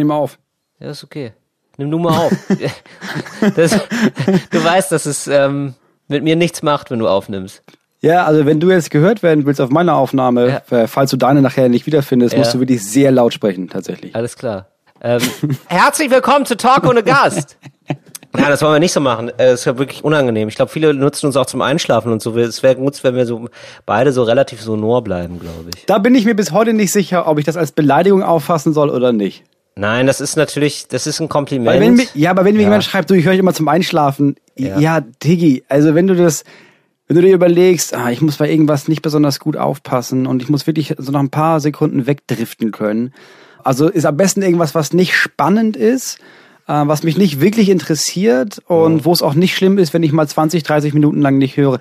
nehme auf. Ja, ist okay. Nimm du mal auf. das, du weißt, dass es ähm, mit mir nichts macht, wenn du aufnimmst. Ja, also wenn du jetzt gehört werden willst auf meiner Aufnahme, Ja. äh, falls du deine nachher nicht wiederfindest, musst Ja. du wirklich sehr laut sprechen, tatsächlich. Alles klar. Ähm, herzlich willkommen zu Talk ohne Gast. Ja, das wollen wir nicht so machen. Äh, Das ist ja wirklich unangenehm. Ich glaube, viele nutzen uns auch zum Einschlafen und so. Es wäre gut, wenn wir so beide so relativ sonor bleiben, glaube ich. Da bin ich mir bis heute nicht sicher, ob ich das als Beleidigung auffassen soll oder nicht. Nein, das ist natürlich, das ist ein Kompliment. Wenn, ja, aber wenn mir Ja. jemand schreibt, du, ich höre dich immer zum Einschlafen, ja. Ja. ja, Diggi, also wenn du das, wenn du dir überlegst, ah, ich muss bei irgendwas nicht besonders gut aufpassen und ich muss wirklich so nach ein paar Sekunden wegdriften können. Also ist am besten irgendwas, was nicht spannend ist, äh, was mich nicht wirklich interessiert und wo es auch nicht schlimm ist, wenn ich mal 20, 30 Minuten lang nicht höre.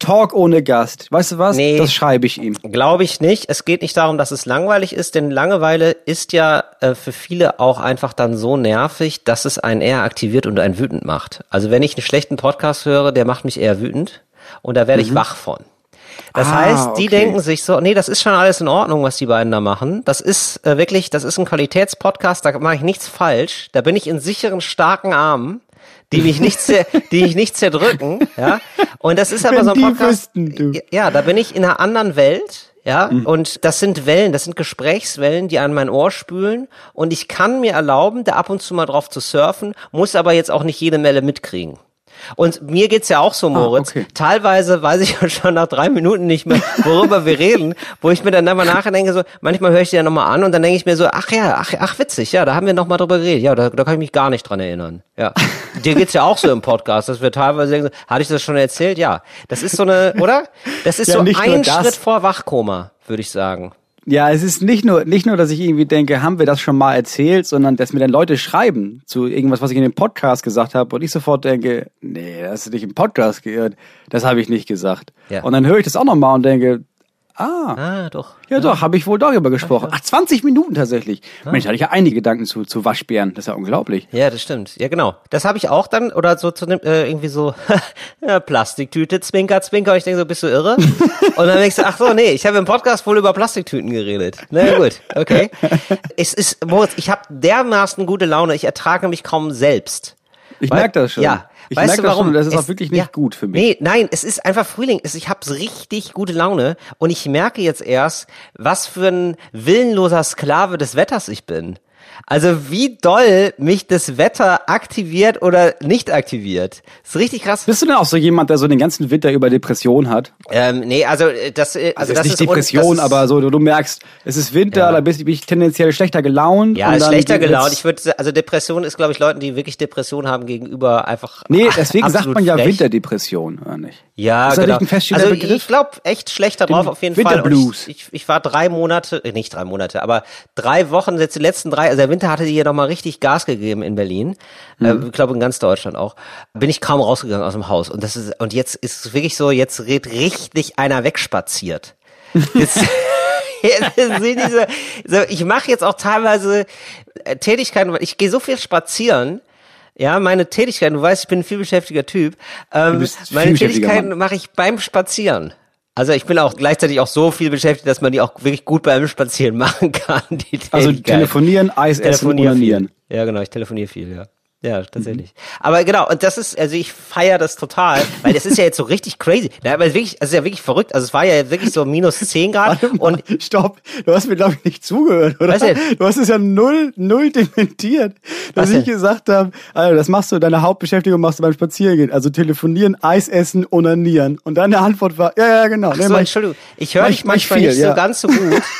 Talk ohne Gast. Weißt du was? Nee. Das schreibe ich ihm. Glaube ich nicht. Es geht nicht darum, dass es langweilig ist, denn Langeweile ist ja äh, für viele auch einfach dann so nervig, dass es einen eher aktiviert und einen wütend macht. Also wenn ich einen schlechten Podcast höre, der macht mich eher wütend und da werde ich wach von. Das Ah, heißt, die okay. denken sich so, nee, das ist schon alles in Ordnung, was die beiden da machen. Das ist äh, wirklich, das ist ein Qualitätspodcast, da mache ich nichts falsch. Da bin ich in sicheren, starken Armen, die mich nicht, zer die mich nicht zerdrücken, ja. Und das ist aber Wenn so ein Podcast. wüssten. Ja, da bin ich in einer anderen Welt, ja, Mhm. und das sind Wellen, das sind Gesprächswellen, die an mein Ohr spülen und ich kann mir erlauben, da ab und zu mal drauf zu surfen, muss aber jetzt auch nicht jede Melle mitkriegen. Und mir geht's ja auch so, Moritz. okay. Teilweise weiß ich schon nach drei Minuten nicht mehr, worüber wir reden, wo ich mir dann immer nachher denke, so, manchmal höre ich die ja nochmal an und dann denke ich mir so, ach ja, ach, ach witzig, ja, da haben wir nochmal drüber geredet. Ja, da, da kann ich mich gar nicht dran erinnern. Ja. Dir geht's ja auch so im Podcast, dass wir teilweise denken, so, hatte ich das schon erzählt? Ja. Das ist so eine, oder? Das ist Ja, so ein. Schritt vor Wachkoma, würde ich sagen. Ja, es ist nicht nur, nicht nur, dass ich irgendwie denke, haben wir das schon mal erzählt, sondern dass mir dann Leute schreiben zu irgendwas, was ich in dem Podcast gesagt habe und ich sofort denke, nee, das hast du nicht im Podcast gehört, das habe ich nicht gesagt. Ja. Und dann höre ich das auch nochmal und denke, ah, Ah, doch. ja, doch, habe ich wohl darüber gesprochen. Ach, 20 Minuten tatsächlich. Mensch, hatte ich ja einige Gedanken zu, zu Waschbären, das ist ja unglaublich. Ja, das stimmt. Ja, genau. Das habe ich auch dann, oder so zu dem, äh, irgendwie so, ja, Plastiktüte, Zwinker, Zwinker. Und ich denke so, bist du irre? Und dann denkst du, ach so, nee, ich habe im Podcast wohl über Plastiktüten geredet. Na ja, gut, okay. Es ist, Moritz, ich habe dermaßen gute Laune, ich ertrage mich kaum selbst. Ich merke das schon. Ja. ich weißt merke du das warum? schon, das ist Es- auch wirklich nicht ja. gut für mich. Nee, nein, es ist einfach Frühling. Es, ich habe richtig gute Laune und ich merke jetzt erst, was für ein willenloser Sklave des Wetters ich bin. Also wie doll mich das Wetter aktiviert oder nicht aktiviert. ist richtig krass. Bist du denn auch so jemand, der so den ganzen Winter über Depression hat? Ähm, nee, also äh, das, äh, Also, also ist das nicht ist Depression, das ist, aber so, du, du merkst, es ist Winter, Ja. da bist bin ich tendenziell schlechter gelaunt. ja, ist schlechter gelaunt. Ich würde, also Depression ist, glaube ich, Leuten, die wirklich Depression haben gegenüber einfach. Nee, deswegen sagt man ja frech. Winterdepression, oder nicht? Ja, Ist das genau. nicht ein also Begriff? ich glaube echt schlechter drauf auf jeden Fall. Und Winterblues. Ich, ich, ich war drei Monate, äh, nicht drei Monate, aber drei Wochen, jetzt die letzten drei, also Winter hatte hier nochmal richtig Gas gegeben in Berlin. Äh, Mhm. ich glaube in ganz Deutschland auch. Bin ich kaum rausgegangen aus dem Haus. Und das ist, und jetzt ist es wirklich so, jetzt redet richtig einer wegspaziert. Jetzt, jetzt sind diese, so, ich mache jetzt auch teilweise äh, Tätigkeiten, weil ich gehe so viel spazieren. Ja, meine Tätigkeiten, du weißt, ich bin ein vielbeschäftiger Typ. Ähm, meine Tätigkeiten mache ich beim Spazieren. Also ich bin auch gleichzeitig auch so viel beschäftigt, dass man die auch wirklich gut beim Spazieren machen kann. Die Also telefonieren, Eis essen, telefoniere onanieren. viel. Ja, genau, ich telefoniere viel, ja. Ja, tatsächlich. Aber genau, und das ist, also ich feiere das total, weil das ist ja jetzt so richtig crazy. Ja, aber wirklich, also ja wirklich verrückt. Also es war ja wirklich so minus 10 Grad mal, und stopp, du hast mir glaube ich nicht zugehört, oder? Was denn? Du hast es ja null, null dementiert, dass Was ich denn? gesagt habe, also das machst du, deine Hauptbeschäftigung machst du beim Spazierengehen, also telefonieren, Eis essen, onanieren. Und deine Antwort war, ja, ja, genau. Ach Nee, so, mach ich- Entschuldigung, ich höre dich manchmal viel, nicht ja. so ganz so gut.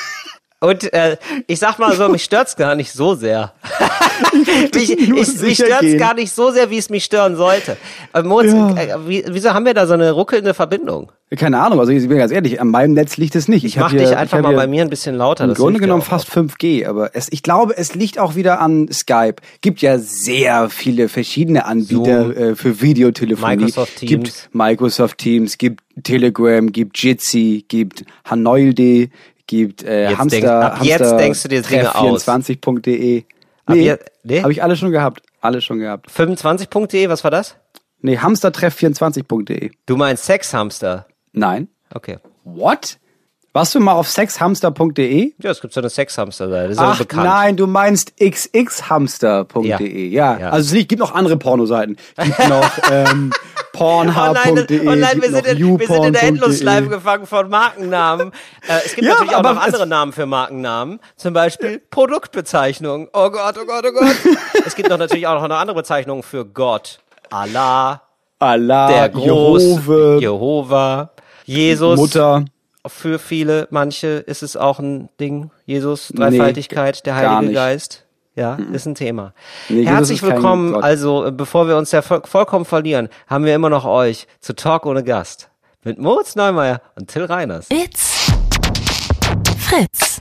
Und äh, ich sag mal so, mich stört's gar nicht so sehr. mich ich, mich stört's gehen. gar nicht so sehr, wie es mich stören sollte. Aber Moritz, Ja. äh, wie, wieso haben wir da so eine ruckelnde Verbindung? Keine Ahnung, also ich bin ganz ehrlich, an meinem Netz liegt es nicht. Ich, hab mach hier- dich ich einfach mal bei mir ein bisschen lauter. Im das Grunde genommen fast 5G, aber es, ich glaube, es liegt auch wieder an Skype. Gibt ja sehr viele verschiedene Anbieter Zoom. äh, für Videotelefonie. Microsoft Teams. Gibt Microsoft Teams, gibt Telegram, gibt Jitsi, gibt Hanoilde, gibt äh, Jetzt Hamster, denk- ab jetzt Hamster denkst du dir Dinge aus. 24.de. Ab Nee, nee? habe ich alle schon gehabt. Alle schon gehabt. 25.de, was war das? Nee, hamstertreff24.de. Du meinst Sexhamster. Nein. Okay. What? Warst du mal auf sexhamster.de? Ja, es gibt so eine Sexhamster-Seite, das ist aber Ach bekannt. nein, du meinst xxhamster.de. Ja. Ja. also es gibt noch andere Pornoseiten. Gibt noch ähm, Oh pornhard.de. oh nein, wir sind, in, wir sind in der. Endlosschleife gefangen von Markennamen. Äh, es gibt Ja, natürlich auch aber noch andere Namen für Markennamen. Zum Beispiel Produktbezeichnung. Oh Gott, oh Gott, oh Gott. es gibt noch natürlich auch noch andere Bezeichnungen für Gott. Allah, Allah, der Groß, Jehove, Jehova, Jesus. Mutter. Für viele, manche ist es auch ein Ding. Jesus, Dreifaltigkeit, der gar Heilige. Geist. Ja, ist ein Thema. Nee, Herzlich willkommen. Gott. Also, äh, bevor wir uns ja voll, vollkommen verlieren, haben wir immer noch euch zu Talk ohne Gast. Mit Moritz Neumeier und Till Reiners. It's Fritz.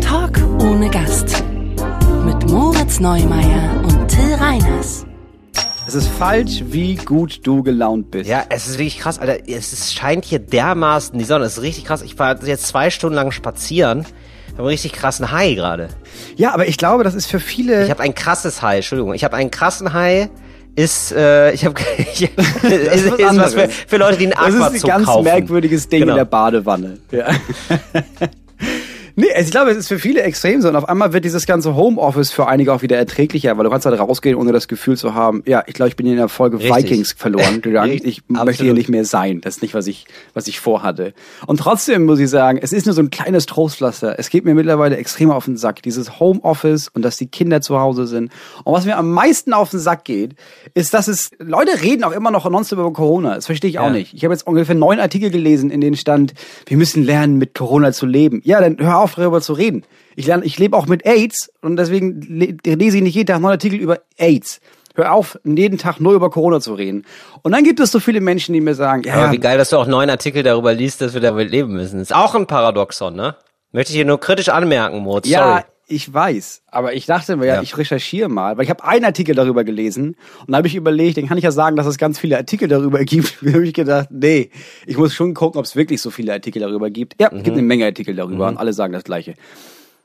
Talk ohne Gast. Mit Moritz Neumeier und Till Reiners. Es ist falsch, wie gut du gelaunt bist. Ja, es ist wirklich krass, Alter. Es ist, scheint hier dermaßen die Sonne. Es ist richtig krass. Ich war jetzt zwei Stunden lang spazieren. Ich habe einen richtig krassen High gerade. Ja, aber ich glaube, das ist für viele. Ich habe ein krasses High, Entschuldigung. Ich habe einen krassen High. Ist, äh, ich habe, ist, ist, was für, für Leute, die einen das ist ein ganz kaufen. merkwürdiges Ding Genau. in der Badewanne. Ja. Nee, also ich glaube, es ist für viele extrem so. Und auf einmal wird dieses ganze Homeoffice für einige auch wieder erträglicher, weil du kannst halt rausgehen, ohne das Gefühl zu haben, ja, ich glaube, ich bin in der Folge Richtig. Vikings verloren gegangen. Ich möchte absolut. hier nicht mehr sein. Das ist nicht, was ich, was ich vorhatte. Und trotzdem muss ich sagen, es ist nur so ein kleines Trostpflaster. Es geht mir mittlerweile extrem auf den Sack. Dieses Homeoffice und dass die Kinder zu Hause sind. Und was mir am meisten auf den Sack geht, ist, dass es, Leute reden auch immer noch nonstop über Corona. Das verstehe ich auch Ja. nicht. Ich habe jetzt ungefähr neun Artikel gelesen, in denen stand, wir müssen lernen, mit Corona zu leben. Ja, dann hör auf, darüber zu reden. Ich lerne, ich lebe auch mit AIDS und deswegen le lese ich nicht jeden Tag neun Artikel über AIDS. Hör auf, jeden Tag nur über Corona zu reden. Und dann gibt es so viele Menschen, die mir sagen, ja, Aber wie geil, dass du auch neun Artikel darüber liest, dass wir damit leben müssen. Ist auch ein Paradoxon, ne? Möchte ich hier nur kritisch anmerken, Moritz. ja, Sorry. Ich weiß. Aber ich dachte mir, ja, Ja. ich recherchiere mal, weil ich habe einen Artikel darüber gelesen und da habe ich überlegt, dann kann ich ja sagen, dass es ganz viele Artikel darüber gibt. Da habe ich gedacht, nee, ich muss schon gucken, ob es wirklich so viele Artikel darüber gibt. Ja, es gibt eine Menge Artikel darüber und alle sagen das Gleiche.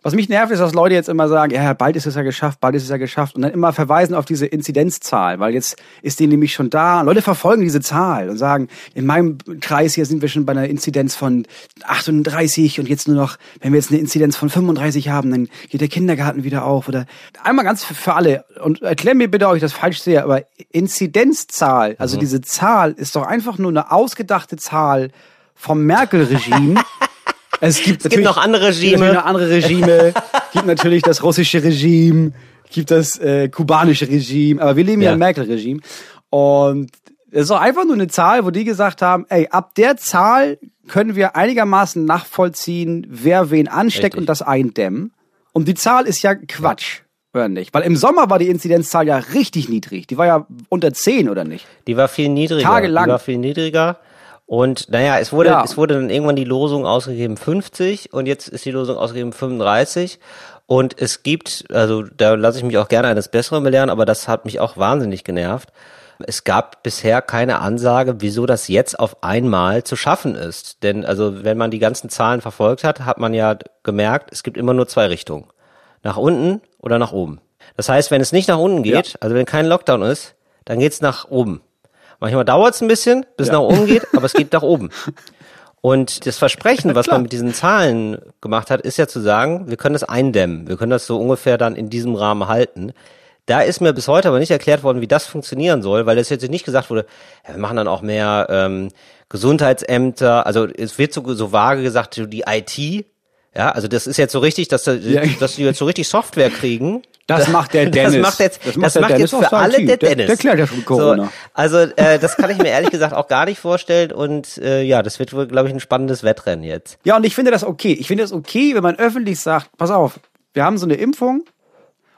Was mich nervt, ist, dass Leute jetzt immer sagen, ja, bald ist es ja geschafft, bald ist es ja geschafft und dann immer verweisen auf diese Inzidenzzahl, weil jetzt ist die nämlich schon da. Leute verfolgen diese Zahl und sagen, in meinem Kreis hier sind wir schon bei einer Inzidenz von 38 und jetzt nur noch, wenn wir jetzt eine Inzidenz von 35 haben, dann geht der Kindergarten wieder auf oder einmal ganz für, alle und erklär mir bitte, ob ich das falsch sehe, aber Inzidenzzahl, also diese Zahl ist doch einfach nur eine ausgedachte Zahl vom Merkel-Regime. Es gibt, gibt noch andere es gibt Regime. noch andere Regime. gibt natürlich das russische Regime, gibt das äh, kubanische Regime, aber wir leben ja, Ja. im Merkel-Regime. Und es ist doch einfach nur eine Zahl, wo die gesagt haben, ey, ab der Zahl können wir einigermaßen nachvollziehen, wer wen ansteckt Richtig. und das eindämmen. Und die Zahl ist ja Quatsch, oder nicht? Weil im Sommer war die Inzidenzzahl ja richtig niedrig. Die war ja unter 10, oder nicht? Die war viel niedriger. Tagelang. Die war viel niedriger. Und naja, es wurde, Ja. es wurde dann irgendwann die Losung ausgegeben 50 und jetzt ist die Losung ausgegeben 35. Und es gibt, also da lasse ich mich auch gerne eines Besseren belehren, aber das hat mich auch wahnsinnig genervt. Es gab bisher keine Ansage, wieso das jetzt auf einmal zu schaffen ist. Denn also wenn man die ganzen Zahlen verfolgt hat, hat man ja gemerkt, es gibt immer nur zwei Richtungen. Nach unten oder nach oben. Das heißt, wenn es nicht nach unten geht, also wenn kein Lockdown ist, dann geht's nach oben. Manchmal dauert es ein bisschen, bis es nach oben geht, aber es geht nach oben. Und das Versprechen, was man mit diesen Zahlen gemacht hat, ist ja zu sagen, wir können das eindämmen. Wir können das so ungefähr dann in diesem Rahmen halten. Da ist mir bis heute aber nicht erklärt worden, wie das funktionieren soll, weil es jetzt nicht gesagt wurde, ja, wir machen dann auch mehr ähm, Gesundheitsämter. Also es wird so, so vage gesagt, die IT. Ja, also das ist jetzt so richtig, dass, da- dass die jetzt so richtig Software kriegen. Das macht der Dennis. Das macht jetzt, Das das macht macht, der Dennis jetzt für alle der Der- Dennis. der klärt ja schon Corona. So, also äh, das kann ich mir ehrlich gesagt auch gar nicht vorstellen und äh, ja, das wird wohl, glaube ich, ein spannendes Wettrennen jetzt. Ja, und ich finde das okay. Ich finde das okay, wenn man öffentlich sagt, pass auf, wir haben so eine Impfung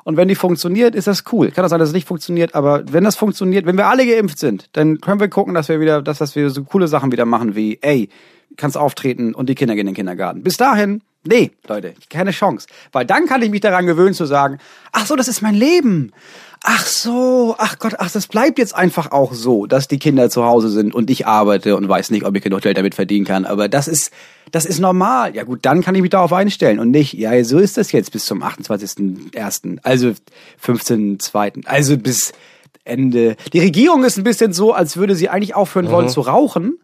und wenn die funktioniert, ist das cool. Kann das sein, dass es nicht funktioniert, aber wenn das funktioniert, wenn wir alle geimpft sind, dann können wir gucken, dass wir wieder, dass, dass wir so coole Sachen wieder machen wie, ey, kannst auftreten und die Kinder gehen in den Kindergarten. Bis dahin, nee, Leute, keine Chance. Weil dann kann ich mich daran gewöhnen zu sagen, ach so, das ist mein Leben. Ach so, ach Gott, ach, das bleibt jetzt einfach auch so, dass die Kinder zu Hause sind und ich arbeite und weiß nicht, ob ich genug Geld damit verdienen kann. Aber das ist, das ist normal. Ja gut, dann kann ich mich darauf einstellen und nicht, ja, so ist das jetzt bis zum 28.01., also 15.02., also bis Ende. Die Regierung ist ein bisschen so, als würde sie eigentlich aufhören wollen zu rauchen.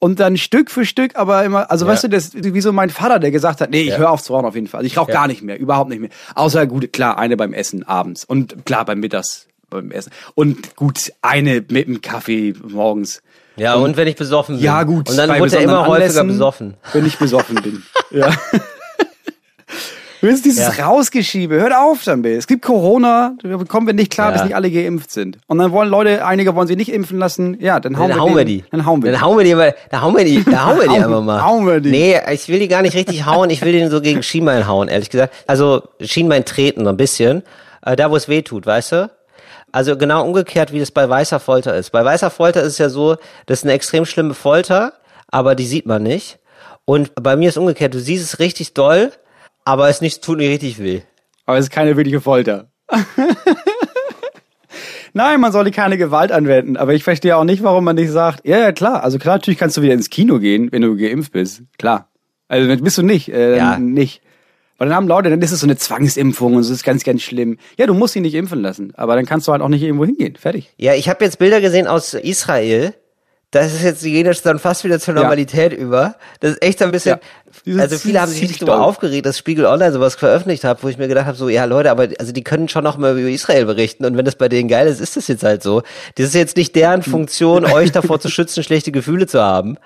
Und dann Stück für Stück, aber immer, also Ja. weißt du, das wie so mein Vater, der gesagt hat, nee, ich Ja. höre auf zu rauchen auf jeden Fall. Also ich rauche Ja. gar nicht mehr, überhaupt nicht mehr. Außer gut, klar, eine beim Essen abends und klar beim Mittags beim Essen und gut eine mit dem Kaffee morgens. Ja, und, wenn ich besoffen bin. Ja gut. Und dann wurde er immer häufiger Anlässen, besoffen. Wenn ich besoffen bin. ja. Ist dieses Ja. Rausgeschiebe. Hört auf damit. Es gibt Corona, da kommen wir nicht klar, Ja. bis nicht alle geimpft sind. Und dann wollen Leute, einige wollen sie nicht impfen lassen. Ja, dann hauen, Dann wir, hauen wir die. Dann hauen wir Dann die. hauen wir die mal, da hauen wir die, da hauen wir die einfach mal. hauen wir die. Nee, ich will die gar nicht richtig hauen, ich will den so gegen Schienbein hauen, ehrlich gesagt. Also Schienbein treten so ein bisschen, äh, da wo es weh tut, weißt du? Also genau umgekehrt, wie das bei weißer Folter ist. Bei weißer Folter ist es ja so, das ist eine extrem schlimme Folter, aber die sieht man nicht. Und bei mir ist umgekehrt, du siehst es richtig doll, aber es nicht, tut nicht richtig weh. Aber es ist keine wirkliche Folter. Nein, man sollte keine Gewalt anwenden. Aber ich verstehe auch nicht, warum man nicht sagt, ja, ja, klar. Also klar, natürlich kannst du wieder ins Kino gehen, wenn du geimpft bist. Klar. Also bist du nicht, äh, Ja. nicht. Weil dann haben Leute, dann ist es so eine Zwangsimpfung und es ist ganz, ganz schlimm. Ja, du musst sie nicht impfen lassen. Aber dann kannst du halt auch nicht irgendwo hingehen. Fertig. Ja, ich habe jetzt Bilder gesehen aus Israel. Das ist jetzt, die gehen jetzt dann fast wieder zur Ja. Normalität über. Das ist echt so ein bisschen, Ja. Also viele haben sich richtig darüber aufgeregt, dass Spiegel Online sowas veröffentlicht hat, wo ich mir gedacht habe, so, ja Leute, aber also die können schon noch mal über Israel berichten und wenn das bei denen geil ist, ist das jetzt halt so. Das ist jetzt nicht deren Funktion, euch davor zu schützen, schlechte Gefühle zu haben.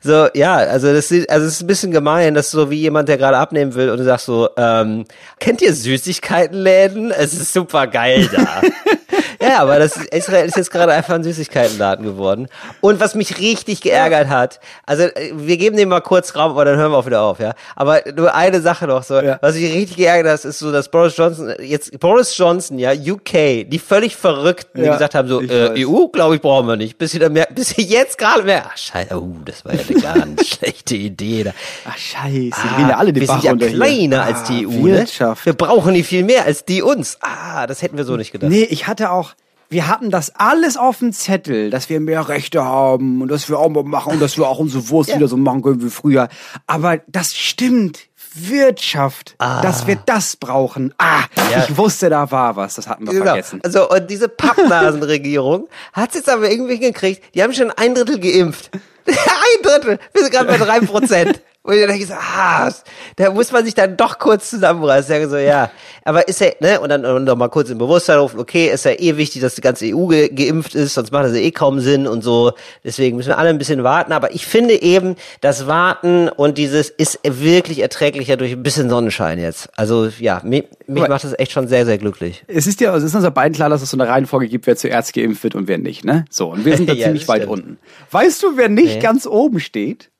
So, ja, also das ist, also es ist ein bisschen gemein, dass so wie jemand, der gerade abnehmen will und du sagst so, ähm, kennt ihr Süßigkeitenläden? Es ist super geil da. Ja, aber das Israel ist jetzt gerade einfach ein Süßigkeitenladen geworden. Und was mich richtig geärgert hat, also äh, wir geben dem mal kurz Raum, aber dann hören wir auch wieder auf, ja. Aber nur eine Sache noch so, Ja. was mich richtig geärgert hat, ist so, dass Boris Johnson jetzt Boris Johnson, ja, UK, die völlig verrückten, die Ja, gesagt haben so, äh. EU, glaube ich, brauchen wir nicht. Bis sie dann merken, bis sie jetzt gerade merken, ach scheiße, uh, das war ja eine ganz schlechte Idee da. Ach, scheiße. wir Ah, gehen ja alle den wir Bach sind ja hier. kleiner Ah, als die EU, Wirtschaft. ne? Wir brauchen die viel mehr als die uns. Ah, das hätten wir so nicht gedacht. Nee, ich hatte auch, wir hatten das alles auf dem Zettel, dass wir mehr Rechte haben und dass wir auch mal machen und dass wir auch unsere Wurst wieder so machen können wie früher. Aber das stimmt. Wirtschaft, dass wir das brauchen. Ah, Ja. ich wusste, da war was. Das hatten wir Genau. vergessen. Also, und diese Pappnasenregierung hat es jetzt aber irgendwie hingekriegt, die haben schon ein Drittel geimpft. ein Drittel. Wir sind gerade bei drei Prozent. Und ich denke so, ah, da muss man sich dann doch kurz zusammenreißen. Ich sage so, ja. Aber ist ja, ne, und dann und noch mal kurz im Bewusstsein rufen, okay, ist ja eh wichtig, dass die ganze EU ge geimpft ist, sonst macht das ja eh kaum Sinn und so. Deswegen müssen wir alle ein bisschen warten. Aber ich finde eben, das Warten und dieses ist wirklich erträglicher durch ein bisschen Sonnenschein jetzt. Also, ja, mich, Aber- macht das echt schon sehr, sehr glücklich. Es ist ja, es ist uns ja beiden klar, dass es so eine Reihenfolge gibt, wer zuerst geimpft wird und wer nicht, ne? So, und wir sind da Ja, ziemlich weit unten. Weißt du, wer nicht Nee. ganz oben steht?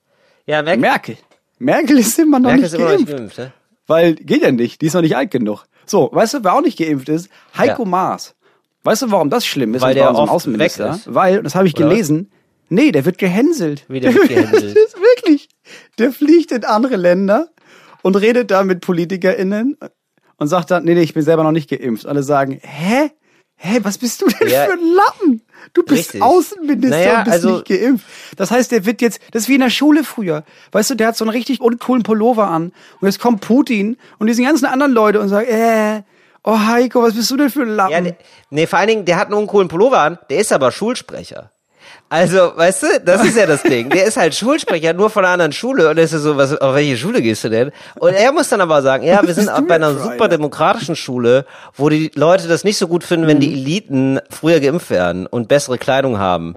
Ja, merk, Merkel. Merkel ist immer noch Merkel nicht ist immer noch geimpft. geimpft, ne? Weil geht ja nicht, die ist noch nicht alt genug. So, weißt du, wer auch nicht geimpft ist? Heiko Ja. Maas. Weißt du, warum das schlimm ist? Weil der oft Außenminister? weg ist. Weil, und das habe ich Oder was? gelesen, nee, der wird gehänselt. Wie der wird gehänselt? das ist wirklich. Der fliegt in andere Länder und redet da mit PolitikerInnen und sagt dann, nee, nee, ich bin selber noch nicht geimpft. Alle sagen, hä? Hä, was bist du denn Ja. für ein Lappen? Du bist Richtig. Außenminister Naja, und bist also- nicht geimpft. Das heißt, der wird jetzt, das ist wie in der Schule früher. Weißt du, der hat so einen richtig uncoolen Pullover an. Und jetzt kommt Putin und diese ganzen anderen Leute und sagen, äh, oh Heiko, was bist du denn für ein Lappen? Ja, nee, vor allen Dingen, der hat einen uncoolen Pullover an, der ist aber Schulsprecher. Also, weißt du, das ist ja das Ding. Der ist halt Schulsprecher, nur von einer anderen Schule. Und er ist ja so, was, auf welche Schule gehst du denn? Und er muss dann aber sagen, ja, wir sind du bei einer super demokratischen Schule, wo die Leute das nicht so gut finden, wenn die Mhm. Eliten früher geimpft werden und bessere Kleidung haben.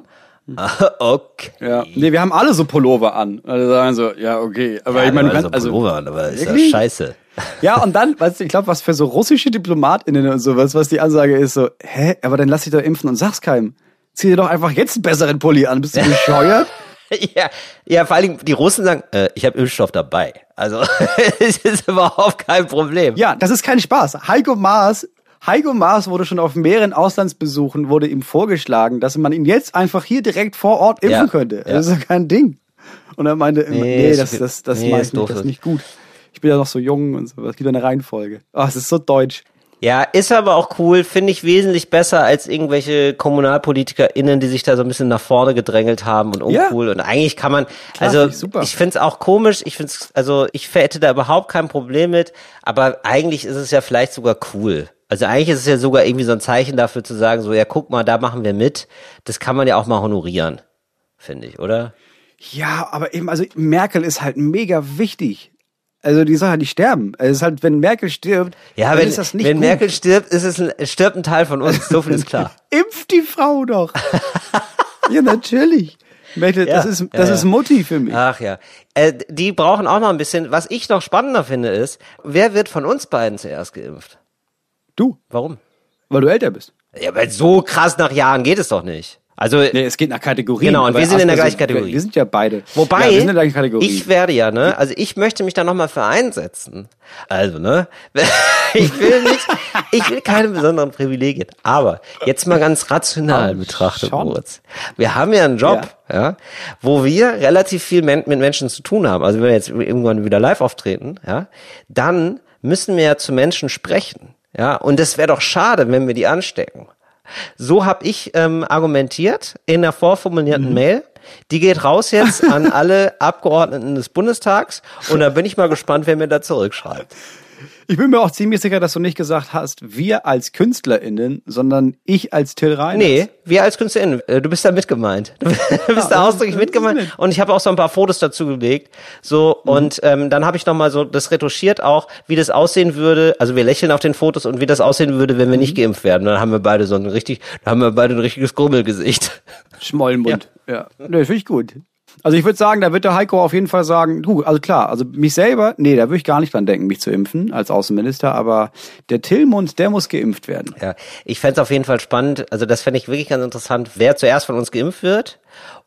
Ah, okay. ja. Nee, wir haben alle so Pullover an. Alle sagen so, ja, okay. Aber ich meine, du kannst, also, Pullover an, aber ist ja scheiße. Ja, und dann, weißt du, ich glaube, was für so russische DiplomatInnen und sowas, was die Ansage ist, so, hä, aber dann lass dich doch impfen und sag's keinem. Zieh dir doch einfach jetzt einen besseren Pulli an. Bist du bescheuert? Ja, ja, vor allen Dingen die Russen sagen, äh, ich habe Impfstoff dabei. Also es ist überhaupt kein Problem. ja, das ist kein Spaß. Heiko Maas, Heiko Maas wurde schon auf mehreren Auslandsbesuchen, wurde ihm vorgeschlagen, dass man ihn jetzt einfach hier direkt vor Ort impfen Ja, könnte. ja. Das ist ja kein Ding. Und er meinte, Nee, nee, das, das, das, Nee, doof, das das. nicht gut. Ich bin ja noch so jung und so. Es gibt eine Reihenfolge. Ah, es ist so deutsch. Ja, ist aber auch cool, finde ich wesentlich besser als irgendwelche KommunalpolitikerInnen, die sich da so ein bisschen nach vorne gedrängelt haben und Ja. uncool. Und eigentlich kann man, Klar, also ich ich finde es auch komisch, ich finde es, also ich hätte da überhaupt kein Problem mit, aber eigentlich ist es ja vielleicht sogar cool. Also eigentlich ist es ja sogar irgendwie so ein Zeichen dafür zu sagen, so ja, guck mal, da machen wir mit. Das kann man ja auch mal honorieren, finde ich, oder? Ja, aber eben, also Merkel ist halt mega wichtig. Also die soll halt nicht sterben. Es ist halt, wenn Merkel stirbt, Ja, wenn, ist das nicht wenn gut. Merkel stirbt, ist es ein, stirbt ein Teil von uns. So viel ist klar. Impft die Frau doch. ja, natürlich. Das Ja, ist, ja, das ja. ist Mutti für mich. Ach ja. Äh, die brauchen auch noch ein bisschen. Was ich noch spannender finde, ist, wer wird von uns beiden zuerst geimpft? Du, Warum? weil du älter bist. Ja, weil so krass nach Jahren geht es doch nicht. Also, Nee, es geht nach Kategorien. Genau, und wir sind in der also, gleichen Kategorie. Wir, sind ja beide. Wobei, ja, wir sind in der gleichen Kategorie. ich werde ja, ne, also ich möchte mich da nochmal für einsetzen. Also, ne, ich will nicht, ich will keine besonderen Privilegien. Aber jetzt mal ganz rational Oh, betrachtet. Moritz. Wir haben ja einen Job, ja. wo wir relativ viel mit Menschen zu tun haben. Also wenn wir jetzt irgendwann wieder live auftreten, ja, dann müssen wir ja zu Menschen sprechen. Ja, und es wäre doch schade, wenn wir die anstecken. So habe ich ähm, argumentiert in der vorformulierten Mhm. Mail. Die geht raus jetzt an alle Abgeordneten des Bundestags und da bin ich mal gespannt, wer mir da zurückschreibt. Ich bin mir auch ziemlich sicher, dass du nicht gesagt hast, wir als KünstlerInnen, sondern ich als Till Reiners. Nee, wir als KünstlerInnen, äh, du bist da mitgemeint. Du bist da das ausdrücklich mitgemeint. Und ich habe auch so ein paar Fotos dazu gelegt. So, Mhm. und ähm, dann habe ich nochmal so das retuschiert auch, wie das aussehen würde. Also wir lächeln auf den Fotos und wie das aussehen würde, wenn wir Mhm. nicht geimpft werden. Dann haben wir beide so ein richtig, dann haben wir beide ein richtiges Grummelgesicht. Schmollenmund. Ja. Nee, finde ich gut. Also ich würde sagen, da wird der Heiko auf jeden Fall sagen, du, also klar, also mich selber, nee, da würde ich gar nicht dran denken, mich zu impfen als Außenminister, aber der Tillmund, der muss geimpft werden. Ja, ich fänd's auf jeden Fall spannend, also das fände ich wirklich ganz interessant, wer zuerst von uns geimpft wird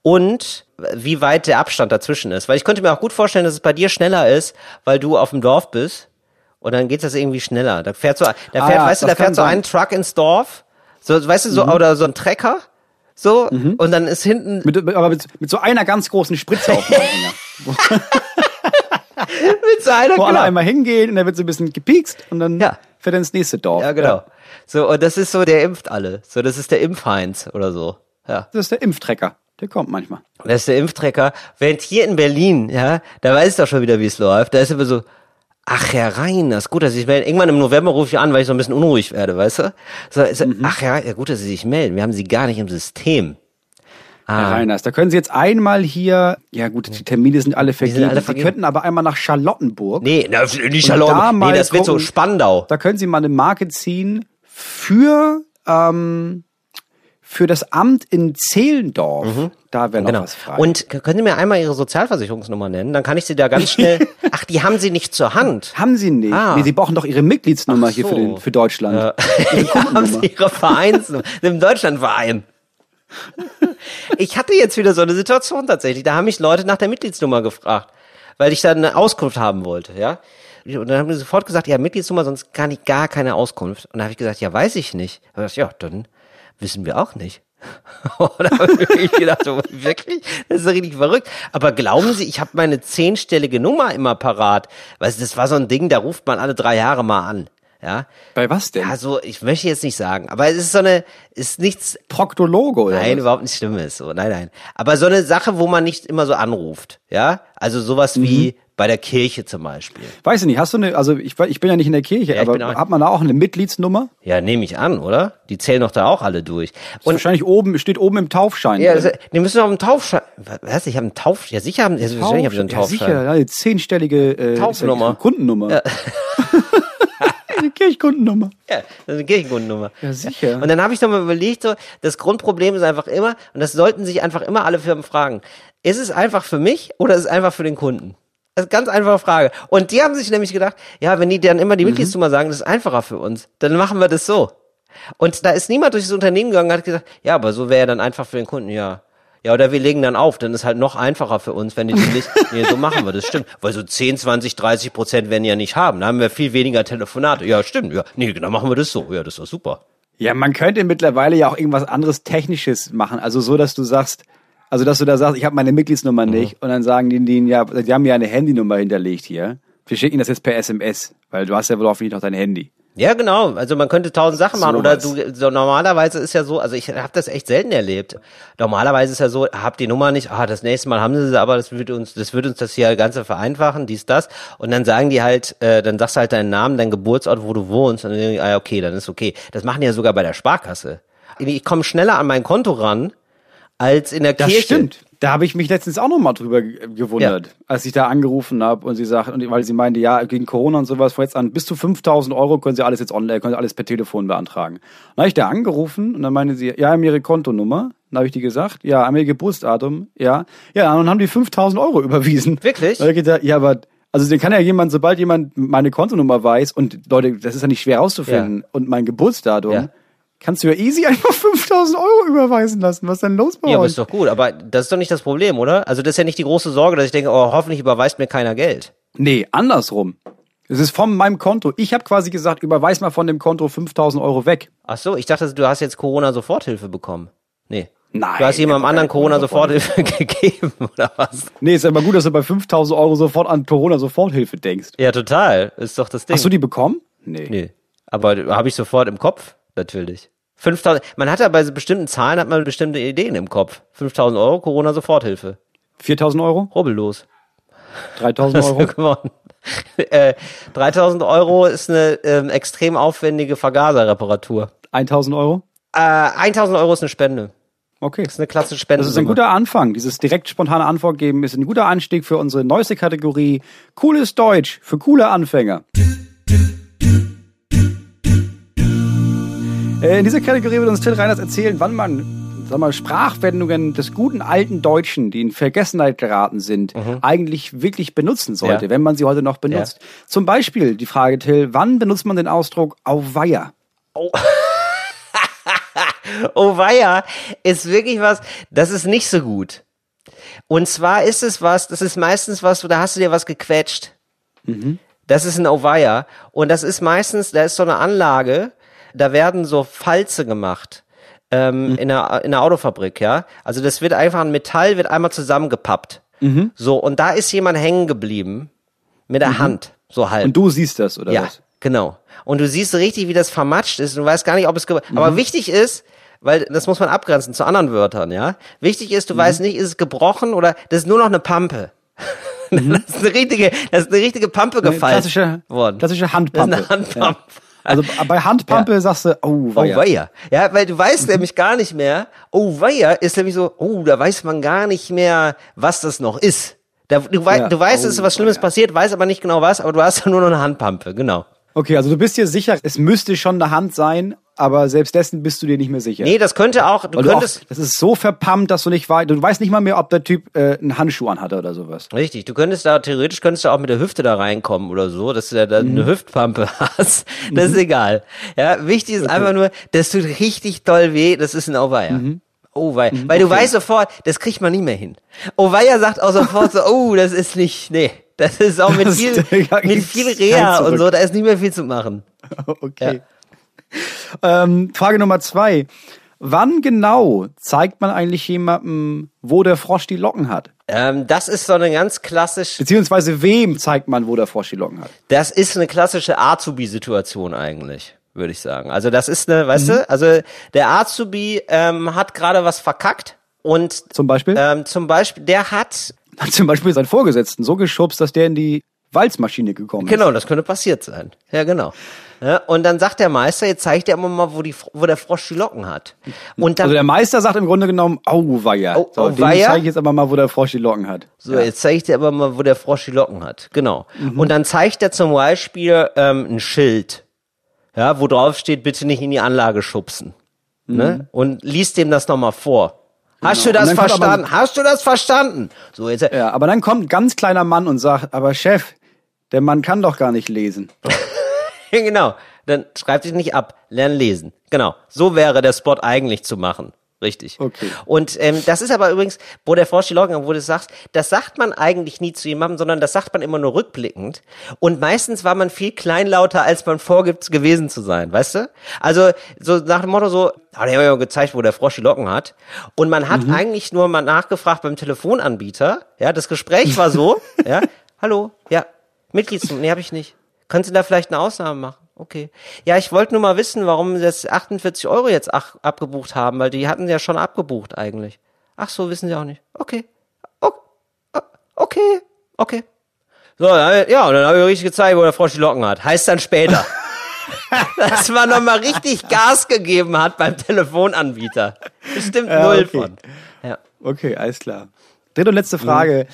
und wie weit der Abstand dazwischen ist. Weil ich könnte mir auch gut vorstellen, dass es bei dir schneller ist, weil du auf dem Dorf bist und dann geht das irgendwie schneller. Da fährt so, da fährt, Ah weißt du, da fährt so ein Truck ins Dorf, so, weißt du, so, oder so ein Trecker, so, und dann ist hinten Mit, aber mit, mit so einer ganz großen Spritze auf dem Anhänger. mit so einer, Wo alle genau. einmal hingehen und dann wird so ein bisschen gepiekst und dann Ja. fährt er ins nächste Dorf. Ja, genau. So, und das ist so, der impft alle. So, das ist der Impfheinz oder so. Ja. Das ist der Impftrecker. Der kommt manchmal. Das ist der Impftrecker. Während hier in Berlin, ja, da weiß ich doch schon wieder, wie es läuft. Da ist immer so, ach Herr Reiners, gut, dass Sie sich melden. Irgendwann im November rufe ich an, weil ich so ein bisschen unruhig werde, weißt du? So, so, Mhm. Ach ja, ja, gut, dass Sie sich melden. Wir haben Sie gar nicht im System. Herr Ah, Reiners, da können Sie jetzt einmal hier, ja gut, die Termine sind alle vergeben. alle Sie vergeben. könnten aber einmal nach Charlottenburg. nee, na, nicht da Charlotte. mal Nee, das wird so gucken. Spandau. Da können Sie mal eine Marke ziehen für, ähm, für das Amt in Zehlendorf. Da wäre noch Genau. was frei. Und können Sie mir einmal Ihre Sozialversicherungsnummer nennen? Dann kann ich Sie da ganz schnell. Ach, die haben Sie nicht zur Hand. haben Sie nicht. Ah. Nee, Sie brauchen doch Ihre Mitgliedsnummer Ach hier für, so. den, für Deutschland. Ihre Ja, haben. Sie Ihre Vereinsnummer. Im Deutschlandverein. Ich hatte jetzt wieder so eine Situation tatsächlich. Da haben mich Leute nach der Mitgliedsnummer gefragt, weil ich dann eine Auskunft haben wollte, ja. Und dann haben die sofort gesagt, ja, Mitgliedsnummer, sonst kann ich gar keine Auskunft. Und da habe ich gesagt, ja, weiß ich nicht. Da hab ich gesagt, ja, dann wissen wir auch nicht. Habe ich gedacht, so, wirklich? Das ist richtig verrückt. Aber glauben Sie, ich habe meine zehnstellige Nummer immer parat. Weißt du, das war so ein Ding, da ruft man alle drei Jahre mal an. Ja, Bei was denn? also ich möchte jetzt nicht sagen, aber es ist so eine, ist nichts, Proktologe oder nein, was? überhaupt nicht Schlimmes, so, nein, nein. Aber so eine Sache, wo man nicht immer so anruft, ja? Also sowas Mhm. wie bei der Kirche zum Beispiel. Weiß ich nicht, hast du eine, also ich, ich bin ja nicht in der Kirche, Ja, aber hat man da auch eine Mitgliedsnummer? Ja, nehme ich an, oder? Die zählen doch da auch alle durch. Und wahrscheinlich oben, steht oben im Taufschein. ja, also, die müssen doch einen Taufschein. Was? Ich habe einen Tauf. Ja, sicher haben. Ja, wahrscheinlich habe ich einen ja, Taufschein. sicher, ja, eine zehnstellige äh, Taufnummer. ist ja Kundennummer. eine Kirchkundennummer. Ja, das ist eine Kirchenkundennummer. Ja, sicher. Und dann habe ich noch mal überlegt, so, das Grundproblem ist einfach immer, und das sollten sich einfach immer alle Firmen fragen, ist es einfach für mich oder ist es einfach für den Kunden? Das ist eine ganz einfache Frage. Und die haben sich nämlich gedacht, ja, wenn die dann immer Mhm. die Mitgliedsnummer sagen, das ist einfacher für uns, dann machen wir das so. Und da ist niemand durch das Unternehmen gegangen und hat gesagt, ja, aber so wäre ja dann einfach für den Kunden, ja. Ja, oder wir legen dann auf, dann ist halt noch einfacher für uns, wenn die die nicht, nee, so machen wir, das stimmt. Weil so 10, 20, 30 Prozent werden ja nicht haben. Da haben wir viel weniger Telefonate. Ja, stimmt, ja. Nee, dann machen wir das so. Ja, das ist doch super. Ja, man könnte mittlerweile ja auch irgendwas anderes Technisches machen. Also so, dass du sagst, also dass du da sagst, ich habe meine Mitgliedsnummer nicht und dann sagen die, die ja, die haben ja eine Handynummer hinterlegt hier. Wir schicken das jetzt per SMS, weil du hast ja wohl hoffentlich noch dein Handy. Ja, genau. Also man könnte tausend Sachen machen. Oder Sowas. du, so normalerweise ist ja so, also ich habe das echt selten erlebt. Normalerweise ist ja so, habt die Nummer nicht, ah, das nächste Mal haben sie sie, aber das wird uns, das wird uns das hier Ganze vereinfachen, dies, das. Und dann sagen die halt, äh, dann sagst du halt deinen Namen, deinen Geburtsort, wo du wohnst, und dann denken die, ah, okay, dann ist okay. Das machen die ja sogar bei der Sparkasse. Ich komme schneller an mein Konto ran, als in der Das Kirche. stimmt. Da habe ich mich letztens auch noch mal drüber ge- gewundert, als ich da angerufen habe und sie sagt, und weil sie meinte, ja, gegen Corona und sowas, vor jetzt an, bis zu 5000 Euro können sie alles jetzt online, können sie alles per Telefon beantragen. Dann habe ich da angerufen und dann meinte sie, ja, haben ihre Kontonummer. Dann habe ich die gesagt, ja, haben ihr Geburtsdatum, ja. Ja, und dann haben die 5000 Euro überwiesen. Wirklich? Da hab ich gedacht, ja, aber, also den kann ja jemand, sobald jemand meine Kontonummer weiß und Leute, das ist ja nicht schwer rauszufinden und mein Geburtsdatum, Ja. Kannst du ja easy einfach 5000 Euro überweisen lassen. Was ist denn los bei Ja, aber ist doch gut. Aber das ist doch nicht das Problem, oder? Also das ist ja nicht die große Sorge, dass ich denke, oh, hoffentlich überweist mir keiner Geld. Nee, andersrum. Es ist von meinem Konto. Ich habe quasi gesagt, überweis mal von dem Konto 5000 Euro weg. Ach so, ich dachte, du hast jetzt Corona-Soforthilfe bekommen. Nee. Nein, Du hast jemandem anderen Corona-Soforthilfe gegeben, oder was? Nee, ist aber gut, dass du bei 5000 Euro sofort an Corona-Soforthilfe denkst. Ja, total. Ist doch das Ding. Hast du die bekommen? Nee. Nee. Aber habe ich sofort im Kopf, natürlich. 5000, man hat ja bei so bestimmten Zahlen hat man bestimmte Ideen im Kopf. 5000 Euro, Corona-Soforthilfe. 4000 Euro? Rubbellos. 3000 Hast du Euro? gewonnen. äh, 3000 Euro ist eine ähm, extrem aufwendige Vergaserreparatur. 1000 Euro? Äh, 1000 Euro ist eine Spende. Okay. Das ist eine klassische Spende. Das ist ein guter Anfang. Dieses direkt spontane Antwort geben ist ein guter Anstieg für unsere neueste Kategorie. Cooles Deutsch für coole Anfänger. In dieser Kategorie wird uns Till Reiners erzählen, wann man sag mal, Sprachwendungen des guten alten Deutschen, die in Vergessenheit geraten sind, eigentlich wirklich benutzen sollte, Mhm. Ja. wenn man sie heute noch benutzt. Zum Beispiel die Frage, Till, wann benutzt man den Ausdruck Auweia? Oh weia, ist wirklich was, das ist nicht so gut. Und zwar ist es was, das ist meistens was, da hast du dir was gequetscht. Das ist ein Ovaya. Und das ist meistens, da ist so eine Anlage, da werden so Falze gemacht. Ähm, in, einer, in einer Autofabrik, ja. Also das wird einfach ein Metall, wird einmal zusammengepappt. So, und da ist jemand hängen geblieben. Mit der Hand. So halb. Und du siehst das, oder Ja, was? genau. Und du siehst richtig, wie das vermatscht ist. Und du weißt gar nicht, ob es. Mhm. Aber wichtig ist, weil das muss man abgrenzen zu anderen Wörtern, ja. Wichtig ist, Mhm. du weißt nicht, ist es gebrochen oder das ist nur noch eine Pampe. Das ist eine richtige, das ist eine richtige Pampe gefallen. Mhm. klassische, worden. klassische Handpampe. Das ist eine Handpampe. Ja. Also bei Handpampe sagst du, oh, Oh weia. weia. Ja, weil du weißt nämlich gar nicht mehr, oh weia ist nämlich so, oh, da weiß man gar nicht mehr, was das noch ist. Da, du, wei Ja. du weißt, Oh, es ist was Schlimmes weia. passiert, weißt aber nicht genau was, aber du hast nur noch eine Handpampe, genau. Okay, also du bist dir sicher, es müsste schon eine Hand sein, aber selbst dessen bist du dir nicht mehr sicher. Nee, das könnte auch, du Weil du auch, könntest, das ist so verpammt, dass du nicht weißt, du weißt nicht mal mehr, ob der Typ äh, einen Handschuh anhatte oder sowas. Richtig, du könntest da, theoretisch könntest du auch mit der Hüfte da reinkommen oder so, dass du da, da Mhm. eine Hüftpampe hast. Das ist egal. Ja, wichtig ist einfach nur, das tut richtig doll weh, das ist ein Auweia. Mhm. Oh wei. Weil du weißt sofort, das kriegt man nie mehr hin. Oh weia sagt auch sofort so, oh, das ist nicht, nee. Das ist auch mit Das- viel, mit viel Reha und so, da ist nicht mehr viel zu machen. Okay. Ähm, Frage Nummer zwei. Wann genau zeigt man eigentlich jemandem, wo der Frosch die Locken hat? Ähm, das ist so eine ganz klassisch, Beziehungsweise wem zeigt man, wo der Frosch die Locken hat? das ist eine klassische Azubi-Situation eigentlich, würde ich sagen. Also das ist eine, weißt Mhm. du, also der Azubi ähm, hat gerade was verkackt und Zum Beispiel? ähm, zum Beispiel, der hat, Hat zum Beispiel seinen Vorgesetzten so geschubst, dass der in die Walzmaschine gekommen ist. genau, das könnte passiert sein. Ja, genau. Ja, und dann sagt der Meister, jetzt zeigt er immer mal, wo, die, wo der Frosch die Locken hat. Und dann, Also der Meister sagt im Grunde genommen, auweia. Au- so, dem auweia? zeige ich jetzt aber mal, wo der Frosch die Locken hat. so, jetzt zeigt er aber mal, wo der Frosch die Locken hat. Genau. Mhm. Und dann zeigt er zum Beispiel ähm, ein Schild, ja, wo drauf steht, bitte nicht in die Anlage schubsen. Ne? Und liest dem das nochmal vor. Hast Mhm. Genau. du das kommt aber- verstanden? Hast du das verstanden? So, jetzt, Ja, aber dann kommt ein ganz kleiner Mann und sagt, aber Chef, der Mann kann doch gar nicht lesen. genau. Dann schreib dich nicht ab, lern lesen. Genau. So wäre der Spot eigentlich zu machen. Richtig. Okay. Und ähm, das ist aber übrigens, wo der Frosch die Locken, wo du sagst, das sagt man eigentlich nie zu jemandem, sondern das sagt man immer nur rückblickend. Und meistens war man viel kleinlauter, als man vorgibt, gewesen zu sein, weißt du? Also so nach dem Motto so, ah, der hat ja gezeigt, wo der Frosch die Locken hat. Und man hat eigentlich nur mal nachgefragt beim Telefonanbieter. Ja, das Gespräch war so, ja, hallo, ja, Mitgliedsnummer, nee, habe ich nicht. Können Sie da vielleicht eine Ausnahme machen? Okay. Ja, ich wollte nur mal wissen, warum Sie das 48 Euro jetzt ach, abgebucht haben, weil die hatten ja schon abgebucht eigentlich. Ach so, wissen Sie auch nicht. Okay. Okay. Okay. So, ja, und dann habe ich richtig gezeigt, wo der Frosch die Locken hat. Heißt dann später. Dass man nochmal richtig Gas gegeben hat beim Telefonanbieter. Bestimmt Ja, null okay. von. Ja. Okay, alles klar. Dritte und letzte Frage.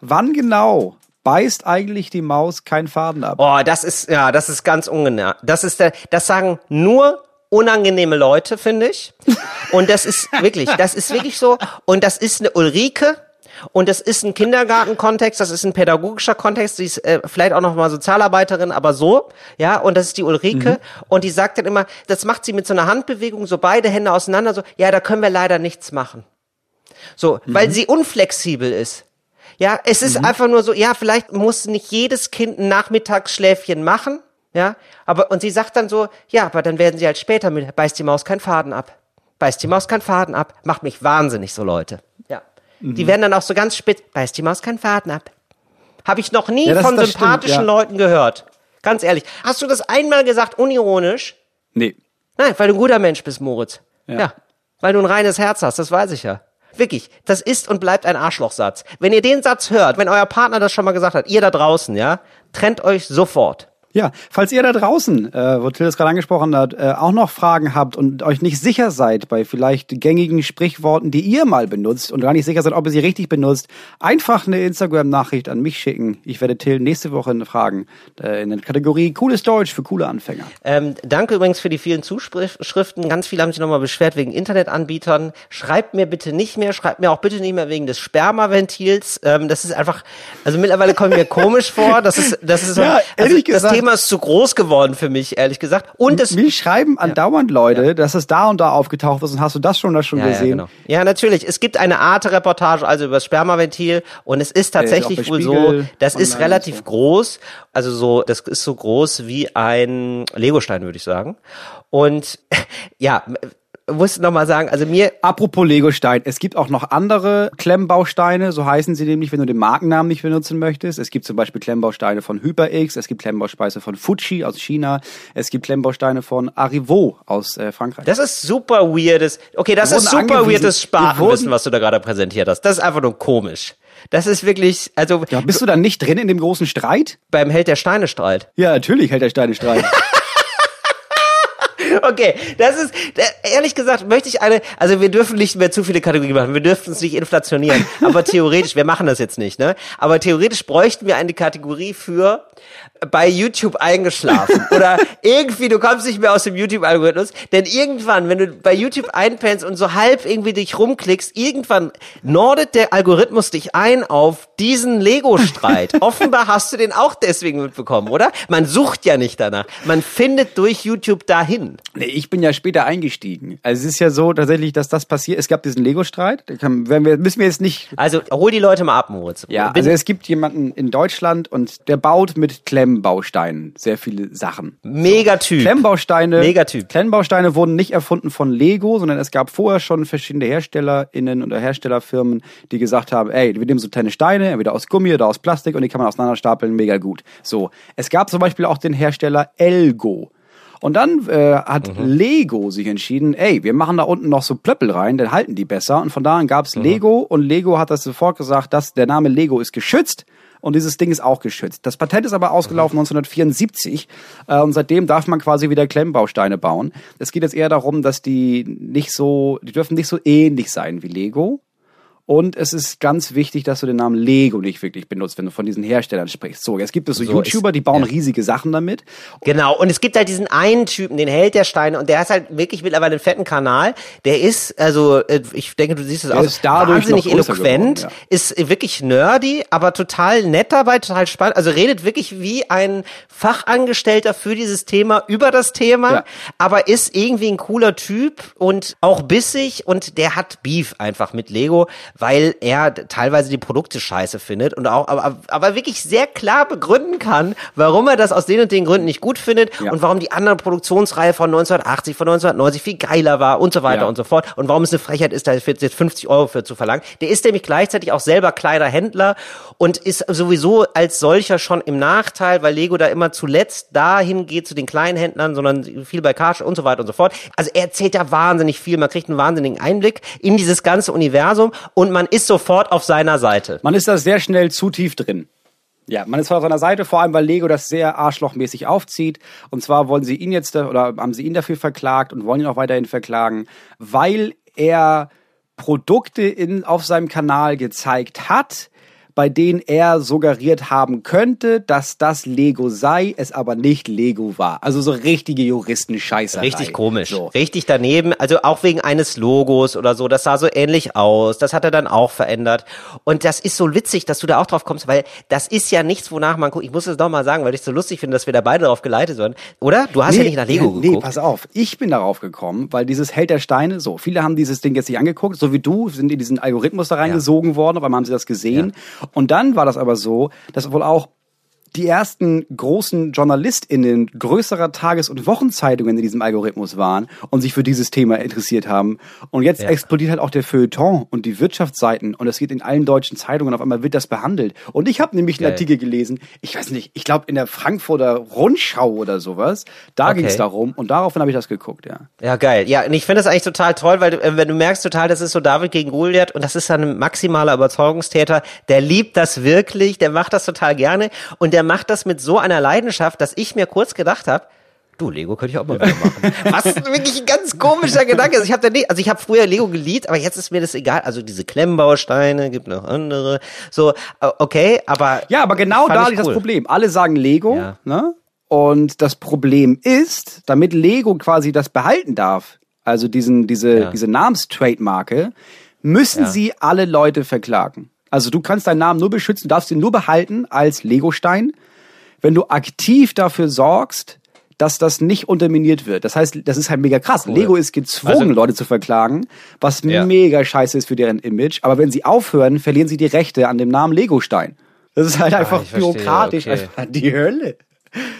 Wann genau beißt eigentlich die Maus keinen Faden ab? Oh, das ist, ja, das ist ganz ungenau. Das ist der, das sagen nur unangenehme Leute, finde ich. Und das ist wirklich, das ist wirklich so. Und das ist eine Ulrike. Und das ist ein Kindergartenkontext, das ist ein pädagogischer Kontext, die ist äh, vielleicht auch noch mal Sozialarbeiterin, aber so, ja, und das ist die Ulrike mhm. und die sagt dann immer, das macht sie mit so einer Handbewegung, so beide Hände auseinander, so, ja, da können wir leider nichts machen. So, mhm. weil sie unflexibel ist. Ja, es ist mhm. einfach nur so, ja, vielleicht muss nicht jedes Kind ein Nachmittagsschläfchen machen, ja, aber, und sie sagt dann so, ja, aber dann werden sie halt später mit, beißt die Maus keinen Faden ab. Beißt die Maus keinen Faden ab. Macht mich wahnsinnig, so Leute. Ja. Mhm. Die werden dann auch so ganz spitz, beißt die Maus keinen Faden ab. Habe ich noch nie ja, von sympathischen stimmt, ja. Leuten gehört. Ganz ehrlich. Hast du das einmal gesagt, unironisch? Nee. Nein, weil du ein guter Mensch bist, Moritz. Ja. ja. Weil du ein reines Herz hast, das weiß ich ja. Wirklich, das ist und bleibt ein Arschlochsatz. Wenn ihr den Satz hört, wenn euer Partner das schon mal gesagt hat, ihr da draußen, ja, trennt euch sofort. Ja, falls ihr da draußen, äh, wo Till es gerade angesprochen hat, äh, auch noch Fragen habt und euch nicht sicher seid bei vielleicht gängigen Sprichworten, die ihr mal benutzt und gar nicht sicher seid, ob ihr sie richtig benutzt, einfach eine Instagram-Nachricht an mich schicken. Ich werde Till nächste Woche fragen äh, in der Kategorie Cooles Deutsch für coole Anfänger. Ähm, danke übrigens für die vielen Zuschriften. Ganz viele haben sich nochmal beschwert wegen Internetanbietern. Schreibt mir bitte nicht mehr, schreibt mir auch bitte nicht mehr wegen des Spermaventils. Ähm, das ist einfach, also mittlerweile kommt mir komisch vor. Das ist, das ist, ja, also, ehrlich gesagt, Thema ist zu groß geworden für mich, ehrlich gesagt. Und es Mich schreiben andauernd Leute, ja. dass es da und da aufgetaucht ist und hast du das schon da schon ja, gesehen? Ja, genau. ja, natürlich. Es gibt eine Arte-Reportage also über das Spermaventil und es ist tatsächlich ist wohl so, das ist relativ so. groß. Also so, das ist so groß wie ein Legostein, würde ich sagen. Und ja, muss noch mal sagen, also mir. Apropos Lego-Stein, es gibt auch noch andere Klemmbausteine, so heißen sie nämlich, wenn du den Markennamen nicht benutzen möchtest. Es gibt zum Beispiel Klemmbausteine von HyperX, es gibt Klemmbausteine von Fuji aus China, es gibt Klemmbausteine von Arrivo aus äh, Frankreich. Das ist super weirdes. Okay, das ist super weirdes Spartenwissen, was du da gerade präsentiert hast. Das ist einfach nur komisch. Das ist wirklich, also. Ja, bist du dann nicht drin in dem großen Streit? Beim Held der Steine Streit. Ja, natürlich Held der Steine Streit. Okay, das ist, ehrlich gesagt, möchte ich eine, also wir dürfen nicht mehr zu viele Kategorien machen, wir dürfen es nicht inflationieren, aber theoretisch, wir machen das jetzt nicht, ne? Aber theoretisch bräuchten wir eine Kategorie für bei YouTube eingeschlafen oder irgendwie, du kommst nicht mehr aus dem YouTube-Algorithmus, denn irgendwann, wenn du bei YouTube einpennst und so halb irgendwie dich rumklickst, irgendwann nordet der Algorithmus dich ein auf diesen Lego-Streit. Offenbar hast du den auch deswegen mitbekommen, oder? Man sucht ja nicht danach. Man findet durch YouTube dahin. Nee, ich bin ja später eingestiegen. Also es ist ja so tatsächlich, dass das passiert. Es gab diesen Lego-Streit. Müssen wir jetzt nicht. Also hol die Leute mal ab, Moritz. Ja, bin also es gibt jemanden in Deutschland und der baut mit Klemmbausteinen sehr viele Sachen. Megatyp. Klemmbausteine. Megatyp. Klemmbausteine wurden nicht erfunden von Lego, sondern es gab vorher schon verschiedene HerstellerInnen oder Herstellerfirmen, die gesagt haben, ey, wir nehmen so kleine Steine, entweder aus Gummi oder aus Plastik und die kann man auseinanderstapeln, mega gut. So. Es gab zum Beispiel auch den Hersteller Elgo. Und dann äh, hat mhm. Lego sich entschieden, ey, wir machen da unten noch so Plöppel rein, dann halten die besser. Und von da an gab's mhm. Lego und Lego hat das sofort gesagt, dass der Name Lego ist geschützt und dieses Ding ist auch geschützt. Das Patent ist aber ausgelaufen mhm. 1974 äh, und seitdem darf man quasi wieder Klemmbausteine bauen. Es geht jetzt eher darum, dass die nicht so, die dürfen nicht so ähnlich sein wie Lego. Und es ist ganz wichtig, dass du den Namen Lego nicht wirklich benutzt, wenn du von diesen Herstellern sprichst. So, jetzt gibt es so, so YouTuber, die bauen ja. riesige Sachen damit. Genau, und es gibt halt diesen einen Typen, den Held der Steine, und der hat halt wirklich mittlerweile einen fetten Kanal. Der ist, also, äh, ich denke, du siehst es auch, ist wahnsinnig eloquent, geworden, ja. ist wirklich nerdy, aber total nett dabei, total spannend. Also redet wirklich wie ein Fachangestellter für dieses Thema, über das Thema, ja. aber ist irgendwie ein cooler Typ und auch bissig und der hat Beef einfach mit Lego weil er teilweise die Produkte scheiße findet und auch, aber, aber wirklich sehr klar begründen kann, warum er das aus den und den Gründen nicht gut findet ja. und warum die andere Produktionsreihe von 1980, von 1990 viel geiler war und so weiter ja. und so fort und warum es eine Frechheit ist, da jetzt 50 Euro für zu verlangen. Der ist nämlich gleichzeitig auch selber kleiner Händler und ist sowieso als solcher schon im Nachteil, weil Lego da immer zuletzt dahin geht zu den kleinen Händlern, sondern viel bei Karsch und so weiter und so fort. Also er erzählt ja wahnsinnig viel, man kriegt einen wahnsinnigen Einblick in dieses ganze Universum und und man ist sofort auf seiner Seite. Man ist da sehr schnell zu tief drin. Ja, man ist auf seiner Seite, vor allem weil Lego das sehr arschlochmäßig aufzieht. Und zwar wollen sie ihn jetzt, oder haben sie ihn dafür verklagt und wollen ihn auch weiterhin verklagen, weil er Produkte in, auf seinem Kanal gezeigt hat, bei denen er suggeriert haben könnte, dass das Lego sei, es aber nicht Lego war. Also so richtige Juristenscheiße. Richtig komisch. So. Richtig daneben. Also auch wegen eines Logos oder so. Das sah so ähnlich aus. Das hat er dann auch verändert. Und das ist so witzig, dass du da auch drauf kommst, weil das ist ja nichts, wonach man guckt. Ich muss es doch mal sagen, weil ich so lustig finde, dass wir da beide drauf geleitet werden. Oder? Du hast nee, ja nicht nach Lego nee, geguckt. Nee, pass auf. Ich bin darauf gekommen, weil dieses Held der Steine, so, viele haben dieses Ding jetzt nicht angeguckt, so wie du, sind in diesen Algorithmus da reingesogen ja. worden, aber haben sie das gesehen. Ja. Und dann war das aber so, dass wohl auch die ersten großen JournalistInnen größerer Tages- und Wochenzeitungen in diesem Algorithmus waren und sich für dieses Thema interessiert haben. Und jetzt ja. explodiert halt auch der Feuilleton und die Wirtschaftsseiten und es geht in allen deutschen Zeitungen, auf einmal wird das behandelt. Und ich habe nämlich einen Artikel gelesen, ich weiß nicht, ich glaube in der Frankfurter Rundschau oder sowas, da okay. ging es darum und daraufhin habe ich das geguckt, ja. Ja, geil. Ja, und ich finde das eigentlich total toll, weil du, äh, wenn du merkst total, das ist so David gegen Goliath und das ist ein maximaler Überzeugungstäter, der liebt das wirklich, der macht das total gerne und der macht das mit so einer Leidenschaft, dass ich mir kurz gedacht habe, Du, Lego könnte ich auch mal wieder machen. Was wirklich ein ganz komischer Gedanke ist. Ich habe also ich habe früher Lego geliebt, aber jetzt ist mir das egal. Also diese Klemmbausteine, gibt noch andere. So, äh, okay, aber Ja, aber genau da liegt cool. das Problem. Alle sagen Lego, ja. ne? Und das Problem ist, damit Lego quasi das behalten darf, also diesen diese ja. diese Namenstrademarke, müssen ja. sie alle Leute verklagen. Also du kannst deinen Namen nur beschützen, darfst ihn nur behalten als Lego-Stein wenn du aktiv dafür sorgst, dass das nicht unterminiert wird. Das heißt, das ist halt mega krass. Cool. Lego ist gezwungen, also, Leute zu verklagen, was ja. mega scheiße ist für deren Image. Aber wenn sie aufhören, verlieren sie die Rechte an dem Namen Lego-Stein. Das ist halt ah, einfach bürokratisch, okay. einfach die Hölle.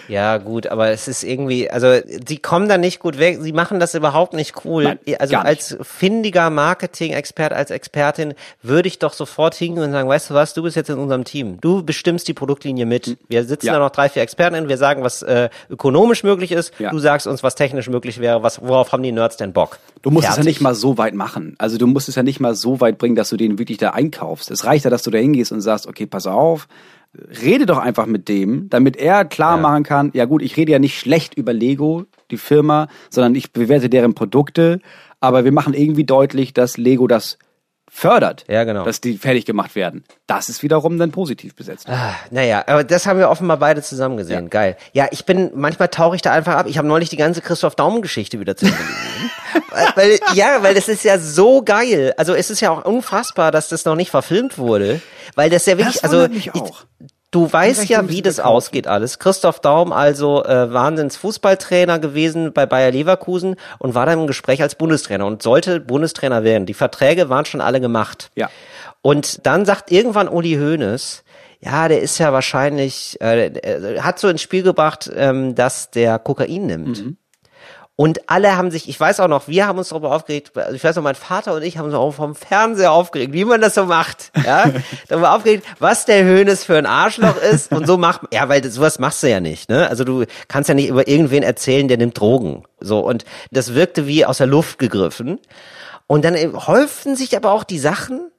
Ja, gut, aber es ist irgendwie, also sie kommen da nicht gut weg, sie machen das überhaupt nicht cool. Nein, also als findiger Marketing-Expert, als Expertin würde ich doch sofort hingehen und sagen, weißt du was, du bist jetzt in unserem Team. Du bestimmst die Produktlinie mit. Hm. Wir sitzen ja. da noch drei, vier Experten, wir sagen, was äh, ökonomisch möglich ist, ja. du sagst uns, was technisch möglich wäre, was, worauf haben die Nerds denn Bock? Du musst Fertig. es ja nicht mal so weit machen. Also du musst es ja nicht mal so weit bringen, dass du den wirklich da einkaufst. Es reicht ja, dass du da hingehst und sagst, okay, pass auf, rede doch einfach mit dem, damit er klar ja. machen kann, ja gut, ich rede ja nicht schlecht über Lego, die Firma, sondern ich bewerte deren Produkte, aber wir machen irgendwie deutlich, dass Lego das fördert, ja, genau. dass die fertig gemacht werden. Das ist wiederum dann positiv besetzt. Ah, naja, aber das haben wir offenbar beide zusammen gesehen. Ja. Geil. Ja, ich bin, manchmal tauche ich da einfach ab. Ich habe neulich die ganze Christoph Daum-Geschichte wieder zu weil, ja, weil das ist ja so geil. Also es ist ja auch unfassbar, dass das noch nicht verfilmt wurde. Weil das ja wirklich, das also auch. Du weißt ja, wie das gekauft. ausgeht alles. Christoph Daum, also äh, Wahnsinns Fußballtrainer gewesen bei Bayer Leverkusen und war dann im Gespräch als Bundestrainer und sollte Bundestrainer werden. Die Verträge waren schon alle gemacht. Ja. Und dann sagt irgendwann Uli Hoeneß, ja, der ist ja wahrscheinlich, äh, hat so ins Spiel gebracht, ähm, dass der Kokain nimmt. Mhm. Und alle haben sich, ich weiß auch noch, wir haben uns darüber aufgeregt, also ich weiß noch, mein Vater und ich haben uns auch vom Fernseher aufgeregt, wie man das so macht, ja, darüber aufgeregt, was der Hönes für ein Arschloch ist und so macht, ja, weil sowas machst du ja nicht, ne, also du kannst ja nicht über irgendwen erzählen, der nimmt Drogen, so, und das wirkte wie aus der Luft gegriffen. Und dann häuften sich aber auch die Sachen,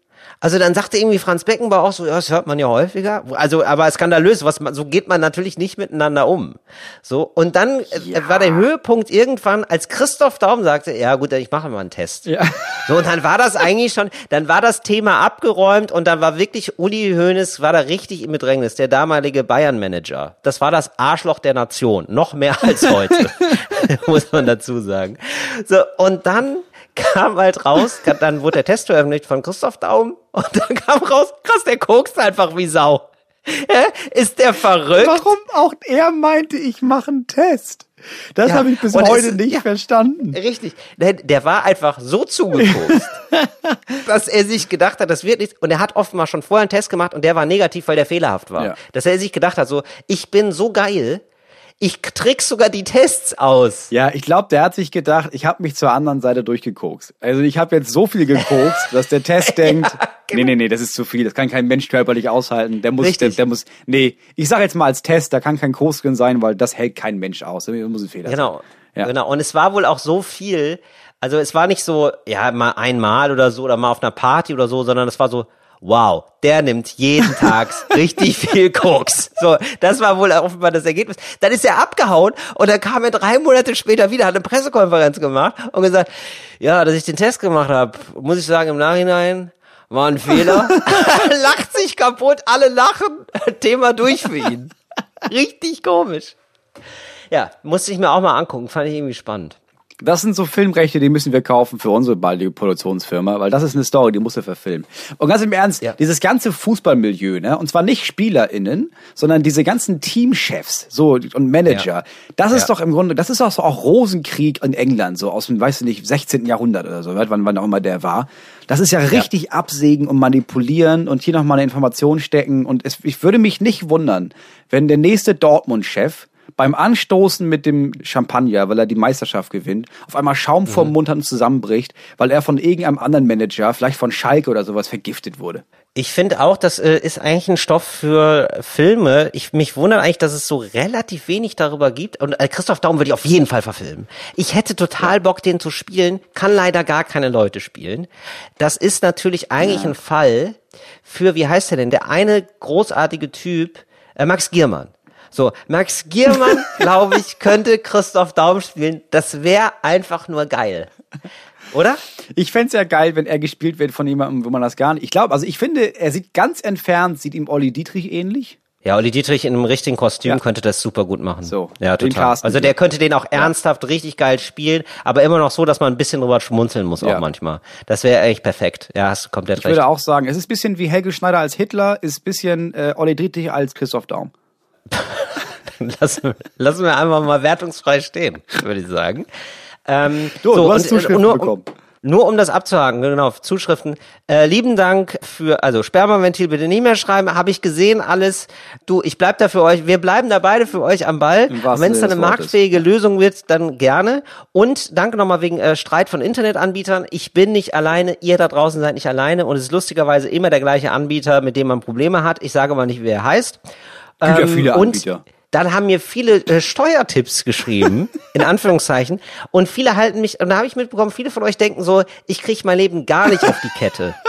also dann sagte irgendwie Franz Beckenbauer auch so, ja, das hört man ja häufiger. Also, aber skandalös, was man, so geht man natürlich nicht miteinander um. So, und dann äh, ja. war der Höhepunkt irgendwann, als Christoph Daum sagte, ja gut, ich mache mal einen Test. Ja. So, und dann war das eigentlich schon, dann war das Thema abgeräumt und dann war wirklich Uli Hoeneß, war da richtig im Bedrängnis, der damalige Bayern-Manager. Das war das Arschloch der Nation, noch mehr als heute, muss man dazu sagen. So, und dann kam halt raus, dann wurde der Test veröffentlicht von Christoph Daum und dann kam raus, krass, der kokst einfach wie Sau. Ist der verrückt? Warum auch er meinte, ich mache einen Test? Das ja, habe ich bis heute es, nicht ja, verstanden. Richtig. Der, der war einfach so zugekokst, dass er sich gedacht hat, das wird nichts. Und er hat offenbar schon vorher einen Test gemacht und der war negativ, weil der fehlerhaft war. Ja. Dass er sich gedacht hat, so, ich bin so geil, ich trick sogar die Tests aus. Ja, ich glaube, der hat sich gedacht, ich habe mich zur anderen Seite durchgekokst. Also ich habe jetzt so viel gekokst, dass der Test denkt, ja, genau. nee, nee, nee, das ist zu viel, das kann kein Mensch körperlich aushalten. Der muss, der, der, muss, nee, ich sage jetzt mal als Test, da kann kein Koks drin sein, weil das hält kein Mensch aus. Das muss ein Fehler genau. sein. Ja. Genau. Und es war wohl auch so viel, also es war nicht so, ja, mal einmal oder so oder mal auf einer Party oder so, sondern es war so, wow, der nimmt jeden Tag richtig viel Koks. So, das war wohl offenbar das Ergebnis. Dann ist er abgehauen und dann kam er drei Monate später wieder, hat eine Pressekonferenz gemacht und gesagt, ja, dass ich den Test gemacht habe, muss ich sagen, im Nachhinein war ein Fehler. Lacht sich kaputt, alle lachen, Thema durch für ihn. Richtig komisch. Ja, musste ich mir auch mal angucken, fand ich irgendwie spannend. Das sind so Filmrechte, die müssen wir kaufen für unsere baldige Produktionsfirma, weil das ist eine Story, die muss er verfilmen. Und ganz im Ernst, Ja. dieses ganze Fußballmilieu, ne, und zwar nicht SpielerInnen, sondern diese ganzen Teamchefs, so, und Manager, Ja. das ist Ja. doch im Grunde, das ist doch so auch Rosenkrieg in England, so aus dem, weißt du nicht, 16. Jahrhundert oder so, wann, wann auch immer der war. Das ist ja richtig absägen und manipulieren und hier nochmal eine Information stecken und es, ich würde mich nicht wundern, wenn der nächste Dortmund-Chef beim Anstoßen mit dem Champagner, weil er die Meisterschaft gewinnt, auf einmal Schaum vorm Mund hat und zusammenbricht, weil er von irgendeinem anderen Manager, vielleicht von Schalke oder sowas, vergiftet wurde. Ich finde auch, das äh, ist eigentlich ein Stoff für Filme. Ich mich wundert eigentlich, dass es so relativ wenig darüber gibt. Und äh, Christoph Daum würde ich auf jeden Fall verfilmen. Ich hätte total Bock, den zu spielen, kann leider gar keine Leute spielen. Das ist natürlich eigentlich ein Fall für, wie heißt der denn? Der eine großartige Typ, äh, Max Giermann. So, Max Giermann, glaube ich, könnte Christoph Daum spielen. Das wäre einfach nur geil. Oder? Ich fänd's ja geil, wenn er gespielt wird von jemandem, wo man das gar nicht. Ich glaube, also ich finde, er sieht ganz entfernt, sieht ihm Olli Dietrich ähnlich. Ja, Olli Dietrich in einem richtigen Kostüm Ja. könnte das super gut machen. So, ja, total. Also der könnte den auch ernsthaft richtig geil spielen, aber immer noch so, dass man ein bisschen drüber schmunzeln muss Ja. auch manchmal. Das wäre echt perfekt. Ja, hast du komplett Ich recht. würde auch sagen, es ist ein bisschen wie Helge Schneider als Hitler, ist ein bisschen äh, Olli Dietrich als Christoph Daum. lassen, lassen wir einfach mal wertungsfrei stehen, würde ich sagen. Ähm, Du, du hast und, äh, Zuschriften nur, bekommen. Nur um das abzuhaken, genau, Zuschriften. Äh, lieben Dank für, also Spermaventil bitte nicht mehr schreiben, habe ich gesehen alles. Du, ich bleib da für euch, wir bleiben da beide für euch am Ball. Wenn es dann eine marktfähige Lösung wird, dann gerne. Und danke nochmal wegen äh, Streit von Internetanbietern. Ich bin nicht alleine, ihr da draußen seid nicht alleine und es ist lustigerweise immer der gleiche Anbieter, mit dem man Probleme hat. Ich sage mal nicht, wer er heißt. Gibt ja Ähm, viele und Anbieter. dann haben mir viele äh, Steuertipps geschrieben, in Anführungszeichen, und viele halten mich, und da habe ich mitbekommen, viele von euch denken so, ich kriege mein Leben gar nicht auf die Kette.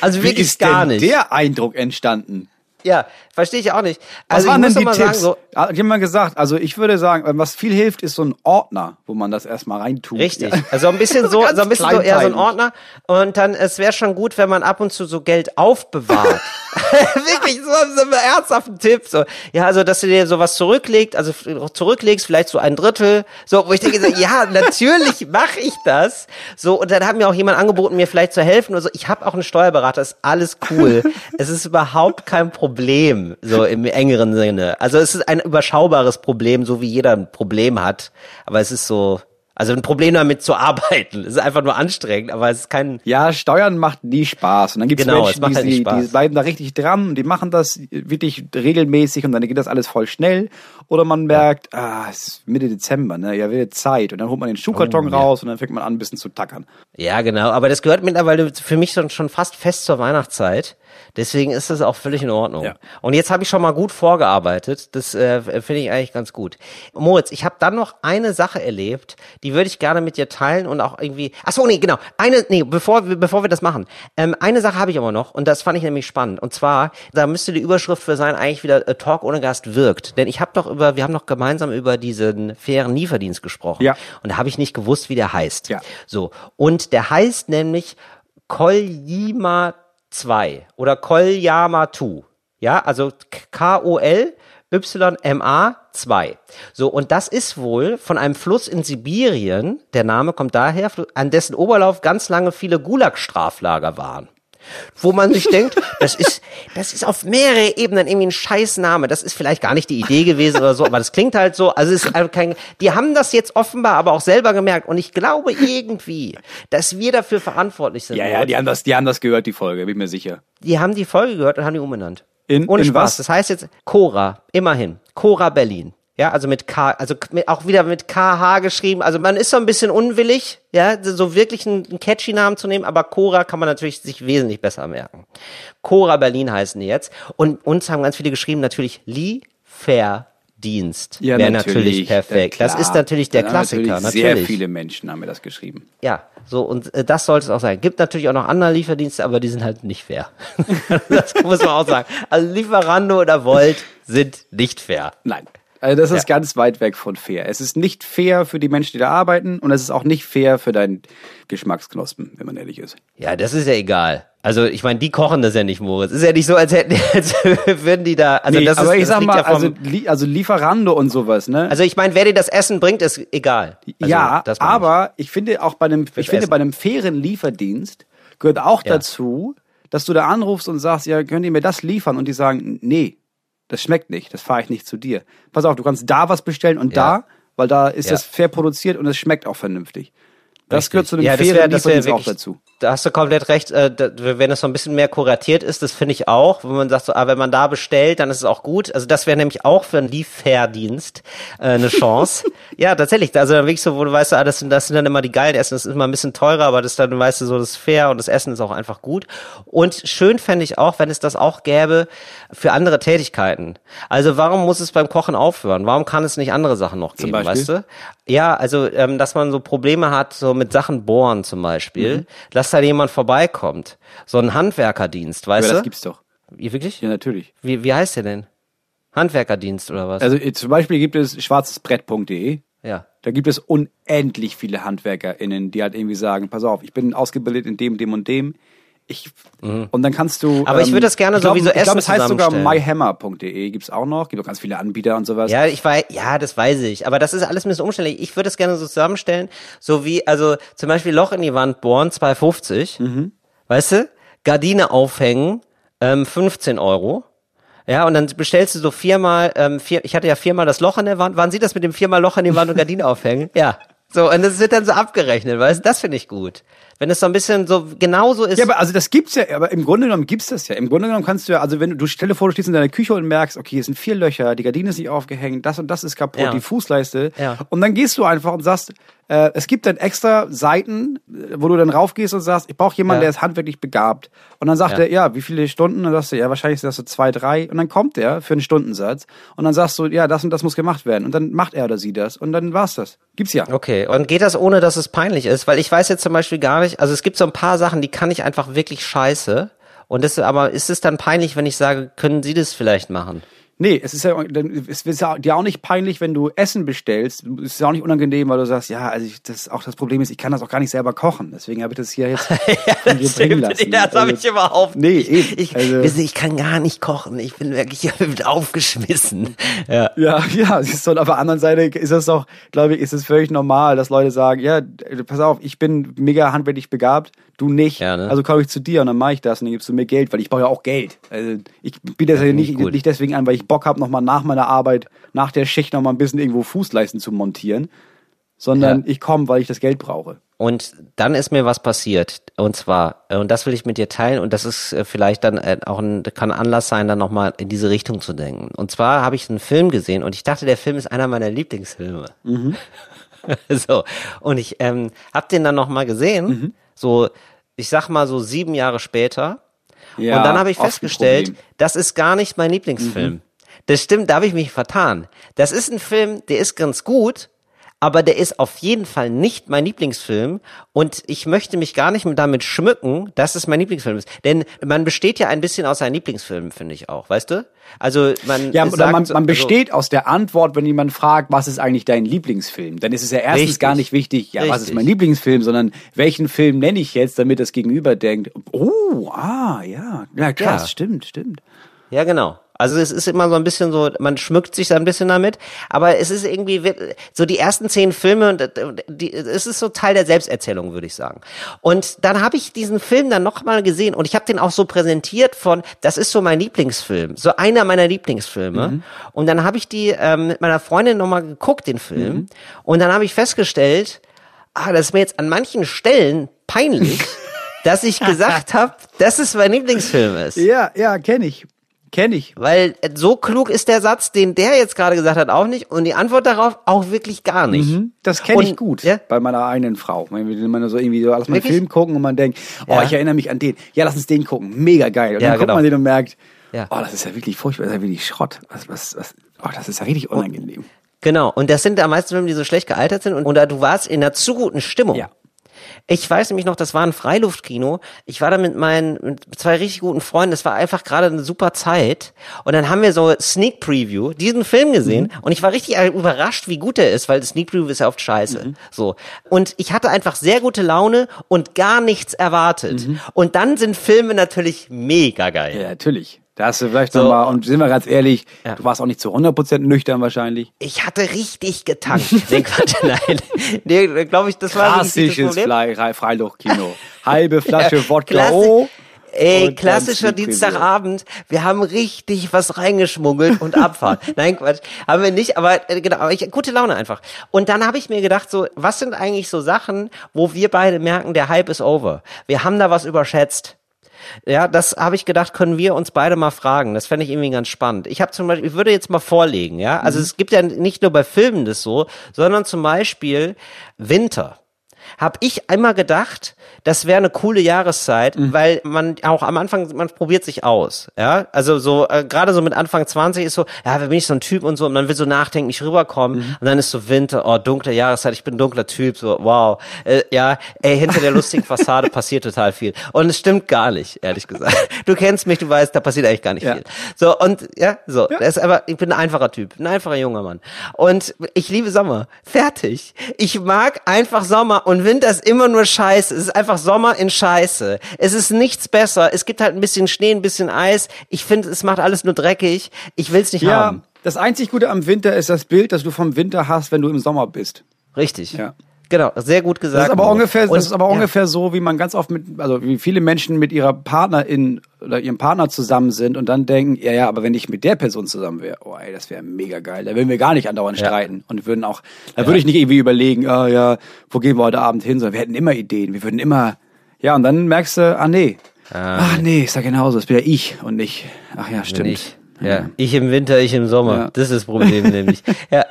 Also Wie wirklich ist gar denn nicht. der Eindruck entstanden? Ja, verstehe ich auch nicht. Was Also waren ich denn die Tipps? sagen, so, Ah, Ich habe mal gesagt, also ich würde sagen, was viel hilft, ist so ein Ordner, wo man das erstmal reintut. Richtig. Ja. Also ein bisschen so, so ein bisschen so eher so ein. Ordner. Und dann, es wäre schon gut, wenn man ab und zu so Geld aufbewahrt. Wirklich, so, so einen ernsthaften Tipp. So, ja, also, dass du dir sowas zurücklegst, also zurücklegst, vielleicht so ein Drittel. So, wo ich denke, so, ja, natürlich mache ich das. So, und dann hat mir auch jemand angeboten, mir vielleicht zu helfen. Also, ich habe auch einen Steuerberater, ist alles cool. es ist überhaupt kein Problem, so im engeren Sinne. Also, es ist ein überschaubares Problem, so wie jeder ein Problem hat. Aber es ist so, also ein Problem damit zu arbeiten. Es ist einfach nur anstrengend, aber es ist kein, Ja, Steuern macht nie Spaß. Und dann gibt es Genau, es Menschen, die, halt die bleiben da richtig dran und die machen das wirklich regelmäßig und dann geht das alles voll schnell. Oder man merkt, ah, es ist Mitte Dezember, ne? Ja, wird Zeit. Und dann holt man den Schuhkarton Oh, ja. raus und dann fängt man an, ein bisschen zu tackern. Ja, genau. Aber das gehört mittlerweile für mich schon, fast fest zur Weihnachtszeit. Deswegen ist das auch völlig in Ordnung. Ja. Und jetzt habe ich schon mal gut vorgearbeitet. Das äh, finde ich eigentlich ganz gut. Moritz, ich habe dann noch eine Sache erlebt, die würde ich gerne mit dir teilen und auch irgendwie. Ach so, nee, genau. Eine, nee, bevor wir, bevor wir das machen. Ähm, eine Sache habe ich aber noch und das fand ich nämlich spannend. Und zwar, da müsste die Überschrift für sein eigentlich wieder äh, Talk ohne Gast wirkt. Denn ich habe doch über, wir haben noch gemeinsam über diesen fairen Lieferdienst gesprochen. Ja. Und da habe ich nicht gewusst, wie der heißt. Ja. So. Und der heißt nämlich Kolyma 2 oder Kolyama 2. Ja, also K-O-L YMA 2. So, und das ist wohl von einem Fluss in Sibirien, der Name kommt daher, an dessen Oberlauf ganz lange viele Gulag-Straflager waren. Wo man sich denkt, das ist, das ist auf mehrere Ebenen irgendwie ein Scheißname. Das ist vielleicht gar nicht die Idee gewesen oder so, aber das klingt halt so. Also es ist einfach kein, die haben das jetzt offenbar aber auch selber gemerkt. Und ich glaube irgendwie, dass wir dafür verantwortlich sind. Ja, ja, die haben das, die haben das gehört, die Folge, bin mir sicher. Die haben die Folge gehört und haben die umbenannt. In- Ohne in Spaß. was? Das heißt jetzt Cora, immerhin. Cora Berlin. Ja, also mit K, also mit, auch wieder mit KH geschrieben. Also man ist so ein bisschen unwillig, ja, so wirklich einen, einen catchy Namen zu nehmen, aber Cora kann man natürlich sich wesentlich besser merken. Cora Berlin heißen die jetzt. Und uns haben ganz viele geschrieben, natürlich Lieferdienst. Dienst Ja, wäre natürlich, perfekt. Ja, das ist natürlich der Klassiker. Natürlich Natürlich. Sehr viele Menschen haben mir das geschrieben. Ja, so und äh, das sollte es auch sein. Gibt natürlich auch noch andere Lieferdienste, aber die sind halt nicht fair. das muss man auch sagen. Also Lieferando oder Volt sind nicht fair. Nein. Also das ist Ja. ganz weit weg von fair. Es ist nicht fair für die Menschen, die da arbeiten und es ist auch nicht fair für deinen Geschmacksknospen, wenn man ehrlich ist. Ja, das ist ja egal. Also ich meine, die kochen das ja nicht, Moritz. Ist ja nicht so, als hätten, als würden die da. Also Nee, das aber ist, ich das sag mal, ja vom, also, li also Lieferando und sowas, ne? also ich meine, wer dir das Essen bringt, ist egal. Also, ja, meine ich. aber ich finde auch bei einem, ich finde Essen. bei einem fairen Lieferdienst gehört auch Ja. dazu, dass du da anrufst und sagst, ja, könnt ihr mir das liefern? Und die sagen, nee, das schmeckt nicht, das fahre ich nicht zu dir. Pass auf, du kannst da was bestellen und Ja. da, weil da ist Ja. das fair produziert und es schmeckt auch vernünftig. Das Richtig. gehört zu einem ja, das fairen wär, das wär Lieferdienst auch dazu. Da hast du komplett recht. Äh, da, wenn es so ein bisschen mehr kuratiert ist, das finde ich auch. Wenn man sagt, so, ah, wenn man da bestellt, dann ist es auch gut. Also das wäre nämlich auch für einen Lieferdienst äh, eine Chance. ja, tatsächlich. Also dann wirklich so, wo du weißt, ah, das sind, das sind dann immer die geilen Essen. Das ist immer ein bisschen teurer, aber das dann weißt du so, das ist fair und das Essen ist auch einfach gut. Und schön fände ich auch, wenn es das auch gäbe für andere Tätigkeiten. Also warum muss es beim Kochen aufhören? Warum kann es nicht andere Sachen noch geben, Beispiel? weißt du? Ja, also ähm, dass man so Probleme hat, so mit Sachen bohren zum Beispiel, Mhm. dass da jemand vorbeikommt. So ein Handwerkerdienst, weißt Aber du? das gibt's doch. Wie, wirklich? Ja, natürlich. Wie, wie heißt der denn? Handwerkerdienst oder was? Also zum Beispiel gibt es schwarzesbrett.de. ja. Da gibt es unendlich viele HandwerkerInnen, die halt irgendwie sagen, pass auf, ich bin ausgebildet in dem, dem und dem. Ich, Und dann kannst du. Mhm. Aber ich würde das gerne glaub, sowieso Ich glaube, Essen es heißt sogar myhammer.de gibt's auch noch. Gibt auch ganz viele Anbieter und sowas. Ja, ich weiß, ja, das weiß ich. Aber das ist alles ein bisschen umständlich. Ich würde es gerne so zusammenstellen, so wie, also zum Beispiel Loch in die Wand bohren, 2,50. Mhm. Weißt du? Gardine aufhängen, ähm, 15 Euro. Ja, und dann bestellst du so viermal, ähm, vier, ich hatte ja viermal das Loch in der Wand. Wann sieht das mit dem viermal Loch in die Wand und Gardine aufhängen? Ja. So, und das wird dann so abgerechnet, weißt du? Das finde ich gut. Wenn es so ein bisschen so genauso ist. Ja, aber also das gibt's ja, aber im Grunde genommen gibt's das ja. Im Grunde genommen kannst du ja, also wenn du, du stelle vor, du stehst in deiner Küche und merkst, okay, hier sind vier Löcher, die Gardine ist nicht aufgehängt, das und das ist kaputt, Ja. die Fußleiste. Ja. Und dann gehst du einfach und sagst, äh, es gibt dann extra Seiten, äh, wo du dann raufgehst und sagst, ich brauche jemanden, Ja. der ist handwerklich begabt. Und dann sagt Ja. er, ja, wie viele Stunden? Und dann sagst du, ja, wahrscheinlich das so zwei, drei. Und dann kommt er für einen Stundensatz. Und dann sagst du, ja, das und das muss gemacht werden. Und dann macht er oder sie das. Und dann war's das. Gibt's ja. Okay, und geht das ohne, dass es peinlich ist? Weil ich weiß jetzt zum Beispiel gar nicht, also es gibt so ein paar Sachen, die kann ich einfach wirklich scheiße. Und das, aber ist es dann peinlich, wenn ich sage, können Sie das vielleicht machen? Nee, es ist ja, es ist ja dir auch nicht peinlich, wenn du Essen bestellst. Es ist ja auch nicht unangenehm, weil du sagst, ja, also ich, das auch das Problem ist, ich kann das auch gar nicht selber kochen. Deswegen habe ich das hier jetzt von dir bringen lassen. das habe Also, ich überhaupt Nee, nicht. eben. Ich, Also- wissen ich kann gar nicht kochen. Ich bin wirklich aufgeschmissen. Ja. Ja, ja, siehst du, und auf der anderen Seite ist es doch, glaube ich, ist es völlig normal, dass Leute sagen, ja, pass auf, ich bin mega handwerklich begabt, du nicht. Ja, ne? Also komme ich zu dir und dann mache ich das und dann gibst du mir Geld, weil ich brauche ja auch Geld. Also ich biete das ja, ich nicht, gut. nicht deswegen an, weil ich Bock habe, nochmal nach meiner Arbeit, nach der Schicht nochmal ein bisschen irgendwo Fußleisten zu montieren, sondern Ja. ich komme, weil ich das Geld brauche. Und dann ist mir was passiert. Und zwar, äh, und das will ich mit dir teilen, und das ist äh, vielleicht dann äh, auch ein, kann Anlass sein, dann nochmal in diese Richtung zu denken. Und zwar habe ich einen Film gesehen und ich dachte, der Film ist einer meiner Lieblingsfilme. so. Und ich ähm, habe den dann nochmal gesehen, Mhm. so, ich sag mal so sieben Jahre später. Ja, und dann habe ich festgestellt, das ist gar nicht mein Lieblingsfilm. Mhm. Das stimmt, da habe ich mich vertan. Das ist ein Film, der ist ganz gut, aber der ist auf jeden Fall nicht mein Lieblingsfilm und ich möchte mich gar nicht damit schmücken, dass es mein Lieblingsfilm ist. Denn man besteht ja ein bisschen aus seinen Lieblingsfilmen, finde ich auch, weißt du? Also man Ja, sagt, oder man, man also- besteht aus der Antwort, wenn jemand fragt, was ist eigentlich dein Lieblingsfilm? Dann ist es ja erstens Richtig. gar nicht wichtig, ja, was ist Richtig. mein Lieblingsfilm, sondern welchen Film nenne ich jetzt, damit das Gegenüber denkt, oh, ah, ja, ja, krass, Ja. stimmt, stimmt. Ja, genau. Also es ist immer so ein bisschen so, man schmückt sich da ein bisschen damit, aber es ist irgendwie so die ersten zehn Filme und die, es ist so Teil der Selbsterzählung, würde ich sagen. Und dann habe ich diesen Film dann nochmal gesehen und ich habe den auch so präsentiert von, das ist so mein Lieblingsfilm, so einer meiner Lieblingsfilme. Und dann habe ich die ähm, mit meiner Freundin nochmal geguckt, den Film, und dann habe ich festgestellt, ah, das ist mir jetzt an manchen Stellen peinlich, dass ich gesagt habe, dass es mein Lieblingsfilm ist. Ja, ja, kenne ich. Kenne ich. Weil äh, so klug ist der Satz, den der jetzt gerade gesagt hat, auch nicht. Und die Antwort darauf auch wirklich gar nicht. Mhm. Das kenne ich gut Ja? bei meiner eigenen Frau. Wenn wir so irgendwie so, lass mal einen? Film gucken und man denkt, oh, Ja. ich erinnere mich an den. Ja, lass uns den gucken. Mega geil. Und Ja, dann guckt genau. man den und merkt, Ja. oh, das ist ja wirklich furchtbar, das ist ja wirklich Schrott. Was, was, was, Oh, das ist ja richtig unangenehm. Genau. Und das sind am meisten Filme, die so schlecht gealtert sind. Und, und du warst in einer zu guten Stimmung. Ja. Ich weiß nämlich noch, das war ein Freiluftkino. Ich war da mit meinen mit zwei richtig guten Freunden. Das war einfach gerade eine super Zeit. Und dann haben wir so Sneak Preview diesen Film gesehen. Und ich war richtig überrascht, wie gut er ist, weil Sneak Preview ist ja oft scheiße. So. Und ich hatte einfach sehr gute Laune und gar nichts erwartet. Und dann sind Filme natürlich mega geil. Ja, natürlich. Da hast du vielleicht So. nochmal, und sind wir ganz ehrlich, Ja. du warst auch nicht zu 100% nüchtern wahrscheinlich. Ich hatte richtig getankt. nee, Quatsch, nein. Nee, glaube ich, das war Klassisches Problem. Fly- Fre- Freiluchtkino. Halbe Flasche Wodka Klassi- O. Ey, klassischer. Dienstagabend. Wir haben richtig was reingeschmuggelt und Abfahrt. Nein, Quatsch. Haben wir nicht, aber äh, genau, aber ich, gute Laune einfach. Und dann habe ich mir gedacht, so, was sind eigentlich so Sachen, wo wir beide merken, der Hype ist over. Wir haben da was überschätzt. Ja, das habe ich gedacht, können wir uns beide mal fragen. Das fände ich irgendwie ganz spannend. Ich habe zum Beispiel, ich würde jetzt mal vorlegen, ja. Also es gibt ja nicht nur bei Filmen das so, sondern zum Beispiel Winter. Hab ich einmal gedacht, das wäre eine coole Jahreszeit, weil man auch am Anfang, man probiert sich aus, ja, also so, äh, gerade so mit Anfang 20 ist so, ja, wer bin ich so ein Typ und so, und man will so nachdenken, nicht rüberkommen, und dann ist so Winter, oh, dunkle Jahreszeit, ich bin ein dunkler Typ, so, wow, äh, ja, ey, hinter der lustigen Fassade passiert total viel. Und es stimmt gar nicht, ehrlich gesagt. Du kennst mich, du weißt, da passiert eigentlich gar nicht Ja. viel. So, und, ja, so, das ist aber, ich bin ein einfacher Typ, ein einfacher junger Mann. Und ich liebe Sommer. Fertig. Ich mag einfach Sommer und Winter ist immer nur Scheiße. Es ist einfach Sommer in Scheiße. Es ist nichts besser. Es gibt halt ein bisschen Schnee, ein bisschen Eis. Ich finde, es macht alles nur dreckig. Ich will's nicht Ja, haben. das einzig Gute am Winter ist das Bild, das du vom Winter hast, wenn du im Sommer bist. Richtig. Ja. Genau, sehr gut gesagt. Das ist aber ungefähr, Und- das ist aber ja. ungefähr so, wie man ganz oft mit, also wie viele Menschen mit ihrer Partnerin oder ihrem Partner zusammen sind und dann denken, ja, ja, aber wenn ich mit der Person zusammen wäre, oh ey, das wäre mega geil. Da würden wir gar nicht andauernd Ja. streiten und würden auch, da würde ich nicht irgendwie überlegen, ah ja, wo gehen wir heute Abend hin, sondern wir hätten immer Ideen, wir würden immer, ja, und dann merkst du, ah nee, ach nee, ist ja genauso, das bin ja ich und nicht, ach ja, stimmt. Ich, ja. ich im Winter, ich im Sommer. Ja. Das ist das Problem nämlich. Ja.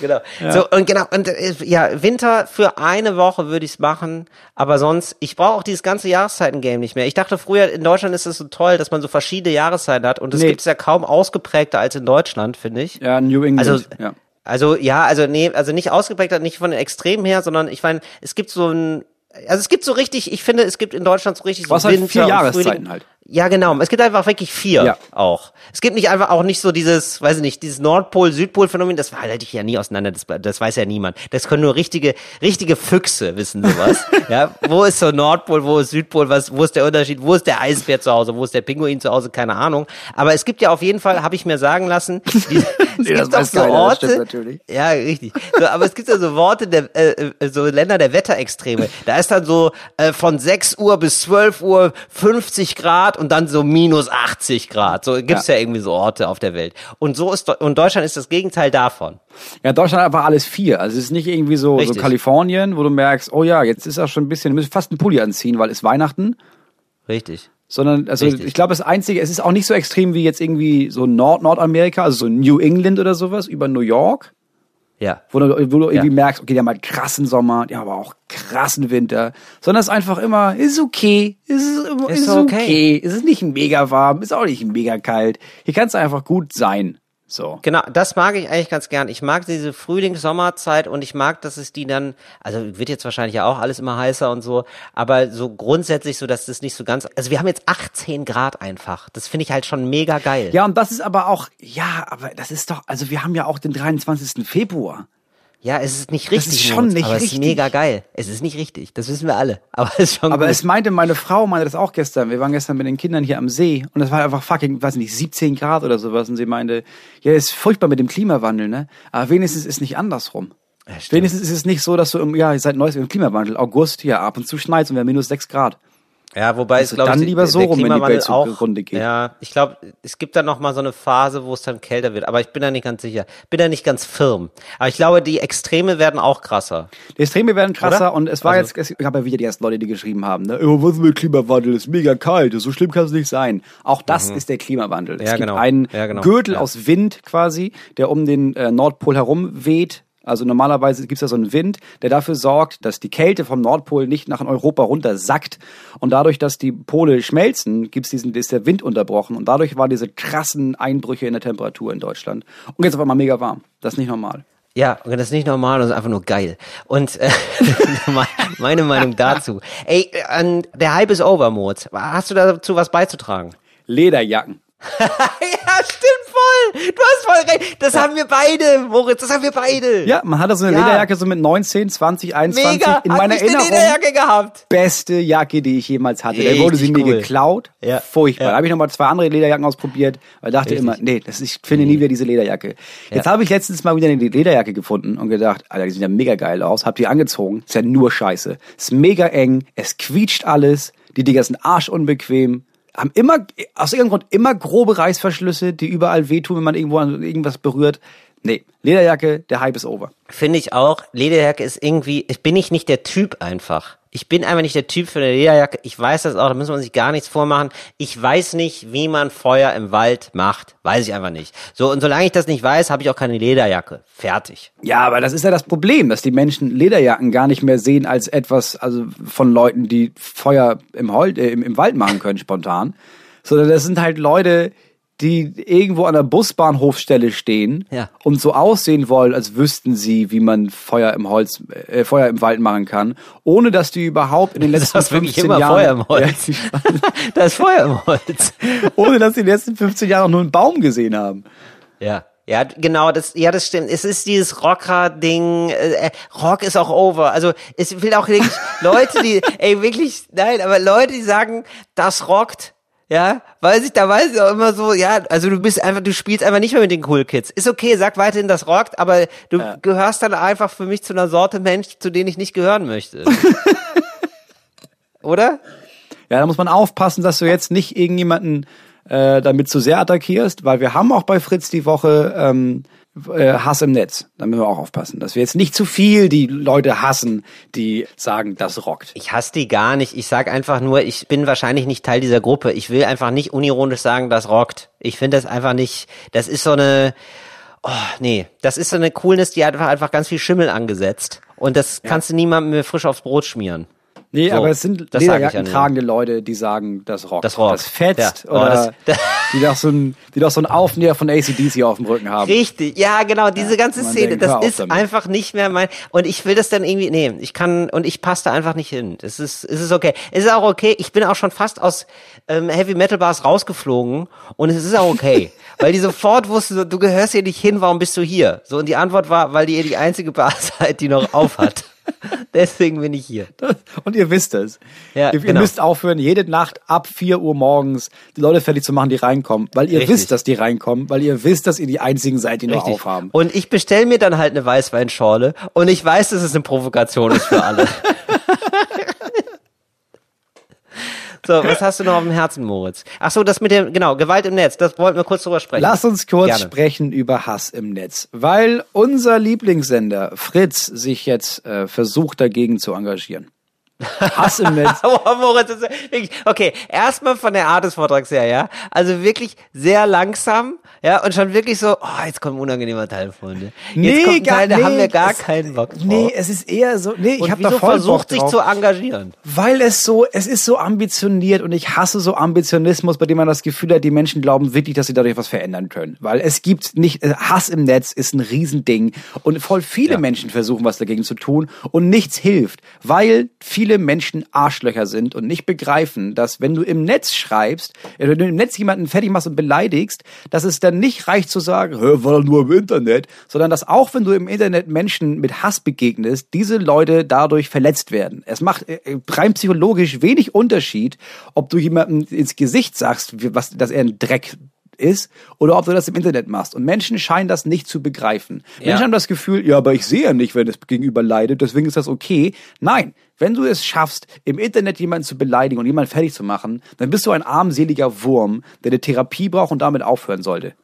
Genau. So, und genau, und äh, ja, Winter für eine Woche würde ich's machen, aber sonst, ich brauche auch dieses ganze Jahreszeiten-Game nicht mehr. Ich dachte früher, in Deutschland ist es so toll, dass man so verschiedene Jahreszeiten hat und das Nee. gibt's ja kaum ausgeprägter als in Deutschland, finde ich. Ja, New England, Also, ja. also ja, also nee, also nicht ausgeprägter, nicht von den Extremen her, sondern ich meine, es gibt so ein, also es gibt so richtig, ich finde, es gibt in Deutschland so richtig so Was halt Winter vier und Jahreszeiten halt. Ja, genau. Es gibt einfach wirklich vier Ja. auch. Es gibt nicht einfach auch nicht so dieses, weiß ich nicht, dieses Nordpol-Südpol-Phänomen, das halte ich ja nie auseinander, das, das weiß ja niemand. Das können nur richtige, richtige Füchse wissen sowas. ja, wo ist so Nordpol, wo ist Südpol, was, wo ist der Unterschied, wo ist der Eisbär zu Hause, wo ist der Pinguin zu Hause, keine Ahnung. Aber es gibt ja auf jeden Fall, habe ich mir sagen lassen, die, es Nee, gibt auch so keiner, Orte, ja, richtig. So, aber es gibt ja so Worte der, äh, äh, so Länder der Wetterextreme. Da ist dann so äh, von 6 Uhr bis 12 Uhr 50 Grad und dann so minus 80 Grad. So gibt's ja. irgendwie so Orte auf der Welt. Und so ist und Deutschland ist das Gegenteil davon. Ja, Deutschland hat einfach alles vier. Also es ist nicht irgendwie so, so Richtig. Kalifornien, wo du merkst, oh ja, jetzt ist auch schon ein bisschen, du musst fast einen Pulli anziehen, weil es Weihnachten. Richtig. Sondern, also Richtig. ich glaube, das Einzige, es ist auch nicht so extrem wie jetzt irgendwie so Nord Nordamerika, also so New England oder sowas, über New York, Ja. wo du, wo du irgendwie Ja. merkst, okay, die haben halt krassen Sommer, die haben aber auch krassen Winter. Sondern es ist einfach immer, ist okay, ist, ist, ist okay. okay. es ist nicht mega warm, ist auch nicht mega kalt. Hier kannst du einfach gut sein. So. Genau, das mag ich eigentlich ganz gern. Ich mag diese Frühlings-Sommerzeit und ich mag, dass es die dann, also wird jetzt wahrscheinlich ja auch alles immer heißer und so, aber so grundsätzlich so, dass das nicht so ganz, also wir haben jetzt 18 Grad einfach. Das finde ich halt schon mega geil. Ja, und das ist aber auch, ja, aber das ist doch, also wir haben ja auch den 23. Februar. Ja, es ist nicht richtig. ist schon Moritz, nicht aber Es richtig. ist mega geil. Es ist nicht richtig. Das wissen wir alle. Aber es ist schon Aber gut. es meinte, meine Frau meinte das auch gestern. Wir waren gestern mit den Kindern hier am See und es war einfach fucking, weiß nicht, 17 Grad oder sowas. Und sie meinte, ja, ist furchtbar mit dem Klimawandel, ne? Aber wenigstens ist nicht andersrum. Ja, wenigstens ist es nicht so, dass du im, ja, seit neues im Klimawandel, August hier ab und zu schneit und wir haben minus 6 Grad. Ja, wobei es Also glaube ich dann lieber so rum, wenn die Welt auch zugrunde geht. Ja, ich glaube, es gibt dann noch mal so eine Phase, wo es dann kälter wird, aber ich bin da nicht ganz sicher. Bin da nicht ganz firm. Aber ich glaube, die Extreme werden auch krasser. Die Extreme werden krasser Oder? und es war Also- jetzt, es gab ja wieder die ersten Leute, die geschrieben haben, ne, oh, was ist mit Klimawandel, ist mega kalt, so schlimm kann es nicht sein. Auch das ist der Klimawandel. es Ja, gibt genau. einen Ja, genau. Gürtel Ja. aus Wind quasi, der um den äh, Nordpol herum weht, Also normalerweise gibt es ja so einen Wind, der dafür sorgt, dass die Kälte vom Nordpol nicht nach Europa runter sackt. Und dadurch, dass die Pole schmelzen, gibt's diesen, ist der Wind unterbrochen. Und dadurch waren diese krassen Einbrüche in der Temperatur in Deutschland. Und jetzt auf einmal mega warm. Das ist nicht normal. Ja, und das ist nicht normal, das ist einfach nur geil. Und äh, meine Meinung dazu. Ey, der Hype ist over, Moritz. Hast du dazu was beizutragen? Lederjacken. ja, stimmt voll. Du hast voll recht. Das haben wir beide, Moritz. Das haben wir beide. Ja, man hatte so eine ja. Lederjacke so mit 19, 20, 21. Mega. In meiner Hat Erinnerung. Lederjacke gehabt. Beste Jacke, die ich jemals hatte. Richtig da wurde sie mir cool. geklaut. Ja. Furchtbar. Ja. Da habe ich nochmal zwei andere Lederjacken ausprobiert, weil ich dachte Richtig. immer, nee, das, ich finde nie wieder diese Lederjacke. Jetzt habe ich letztens mal wieder eine Lederjacke gefunden und gedacht, Alter, die sieht ja mega geil aus. Hab die angezogen. Ist ja nur scheiße. Ist mega eng. Es quietscht alles. Die Dinger sind arschunbequem haben immer, aus irgendeinem Grund, immer grobe Reißverschlüsse, die überall wehtun, wenn man irgendwo an irgendwas berührt. Nee, Lederjacke, der Hype ist over. Finde ich auch. Lederjacke ist irgendwie, ich bin ich nicht der Typ einfach. Ich bin einfach nicht der Typ für eine Lederjacke. Ich weiß das auch, da muss man sich gar nichts vormachen. Ich weiß nicht, wie man Feuer im Wald macht. Weiß ich einfach nicht. So, und solange ich das nicht weiß, habe ich auch keine Lederjacke. Fertig. Ja, aber das ist ja das Problem, dass die Menschen Lederjacken gar nicht mehr sehen als etwas, also von Leuten, die Feuer im, Hol äh, im, im Wald machen können, spontan. Sondern das sind halt Leute, die irgendwo an der Busbahnhofstelle stehen Ja. und so aussehen wollen, als wüssten sie, wie man Feuer im Holz, äh, Feuer im Wald machen kann, ohne dass die überhaupt in den letzten Das ist wirklich 15 immer Jahren, Feuer im Holz. Ja, da ist Feuer im Holz. ohne dass die in den letzten 15 Jahren nur einen Baum gesehen haben. Ja. Ja, genau, das, ja, das stimmt. Es ist dieses Rocker-Ding, äh, Rock ist auch over. Also, es will auch wirklich Leute, die, ey, wirklich, nein, aber Leute, die sagen, das rockt, ja, weiß ich, da weiß ich auch immer so, ja, also du bist einfach, du spielst einfach nicht mehr mit den Cool Kids. Ist okay, sag weiterhin, das rockt, aber du gehörst dann einfach für mich zu einer Sorte Mensch, zu denen ich nicht gehören möchte. Oder? Ja, da muss man aufpassen, dass du jetzt nicht irgendjemanden äh, damit zu sehr attackierst, weil wir haben auch bei Fritz die Woche ähm, äh, Hass im Netz. Da müssen wir auch aufpassen, dass wir jetzt nicht zu viel die Leute hassen, die sagen, das rockt. Ich hasse die gar nicht. Ich sag einfach nur, ich bin wahrscheinlich nicht Teil dieser Gruppe. Ich will einfach nicht unironisch sagen, das rockt. Ich finde das einfach nicht, das ist so eine, oh, nee, das ist so eine Coolness, die hat einfach, einfach ganz viel Schimmel angesetzt. Und das kannst du niemandem mehr frisch aufs Brot schmieren. Nee, So, aber es sind das sag ich Lederjacken ja tragende Leute, die sagen, das rockt. Das rockt. Das fetzt Ja. Oh, oder das- das- die doch so ein, die doch so ein Aufnäher von ACDC auf dem Rücken haben. Richtig, ja, genau, diese ganze Szene, denkt, das ist damit. einfach nicht mehr mein, und ich will das dann irgendwie, nee, ich kann, und ich passe da einfach nicht hin. Es ist, es ist okay. Es ist auch okay, ich bin auch schon fast aus ähm, Heavy Metal Bars rausgeflogen und es ist auch okay. weil die sofort wussten, so, du gehörst hier nicht hin, warum bist du hier? So, und die Antwort war, weil ihr die einzige Bar seid, die noch auf hat. Deswegen bin ich hier. Und ihr wisst es. Ja, ihr, ihr genau. müsst aufhören, jede Nacht ab 4 Uhr morgens die Leute fertig zu machen, die reinkommen. Weil ihr Richtig. wisst, dass die reinkommen, weil ihr wisst, dass ihr die einzigen seid, die noch aufhaben. Und ich bestell mir dann halt eine Weißweinschorle und ich weiß, dass es eine Provokation ist für alle. so, was hast du noch auf dem Herzen, Moritz? Ach so, das mit dem, genau, Gewalt im Netz, das wollten wir kurz drüber sprechen. Lass uns kurz Gerne. sprechen über Hass im Netz, weil unser Lieblingssender Fritz sich jetzt äh, versucht dagegen zu engagieren. Hass im Netz. Oh, Moritz, wirklich, okay, erstmal von der Art des Vortrags her, ja. Also wirklich sehr langsam, ja, und schon wirklich so, oh, jetzt kommt ein unangenehmer Teil, Freunde. Jetzt kommt ein Teil, da haben wir gar es- keinen Bock drauf. Nee, es ist eher so, nee, ich habe da voll versucht sich zu engagieren? Weil es so, es ist so ambitioniert und ich hasse so Ambitionismus, bei dem man das Gefühl hat, die Menschen glauben wirklich, dass sie dadurch was verändern können. Weil es gibt nicht, äh, Hass im Netz ist ein Riesending und voll viele Ja. Menschen versuchen, was dagegen zu tun und nichts hilft, weil viele Menschen Arschlöcher sind und nicht begreifen, dass wenn du im Netz schreibst, äh, wenn du im Netz jemanden fertig machst und beleidigst, dass es dann nicht reicht zu sagen, war nur im Internet, sondern dass auch wenn du im Internet Menschen mit Hass begegnest, diese Leute dadurch verletzt werden. Es macht äh, rein psychologisch wenig Unterschied, ob du jemandem ins Gesicht sagst, was, dass er ein Dreck ist oder ob du das im Internet machst. Und Menschen scheinen das nicht zu begreifen. Ja. Menschen haben das Gefühl, ja, aber ich sehe ja nicht, wenn das Gegenüber leidet, deswegen ist das okay. Nein, wenn du es schaffst, im Internet jemanden zu beleidigen und jemanden fertig zu machen, dann bist du ein armseliger Wurm, der eine Therapie braucht und damit aufhören sollte.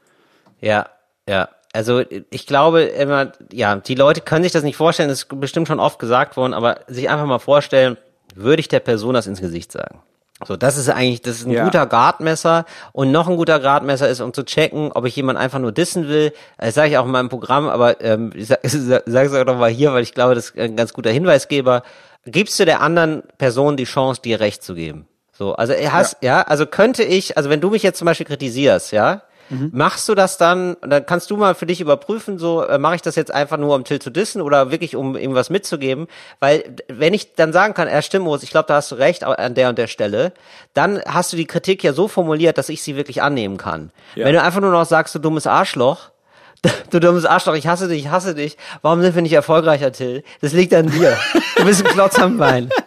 Ja, ja. Also ich glaube immer, ja, die Leute können sich das nicht vorstellen, das ist bestimmt schon oft gesagt worden, aber sich einfach mal vorstellen, würde ich der Person das ins Gesicht sagen? So, das ist eigentlich, das ist ein Ja. guter Gradmesser und noch ein guter Gradmesser ist, um zu checken, ob ich jemand einfach nur dissen will. Das sage ich auch in meinem Programm, aber ähm, ich sage es auch noch mal hier, weil ich glaube, das ist ein ganz guter Hinweisgeber. Gibst du der anderen Person die Chance, dir Recht zu geben? So, also er hast, ja. also könnte ich, also wenn du mich jetzt zum Beispiel kritisierst, ja, Machst du das dann, dann kannst du mal für dich überprüfen, so äh, mache ich das jetzt einfach nur, um Till zu dissen oder wirklich, um ihm was mitzugeben? Weil wenn ich dann sagen kann, er stimmt, ich glaube, da hast du recht an der und der Stelle, dann hast du die Kritik ja so formuliert, dass ich sie wirklich annehmen kann. Ja. Wenn du einfach nur noch sagst, du dummes Arschloch, du dummes Arschloch, ich hasse dich, ich hasse dich, warum sind wir nicht erfolgreicher, Till? Das liegt an dir. Du bist ein Klotz am Bein.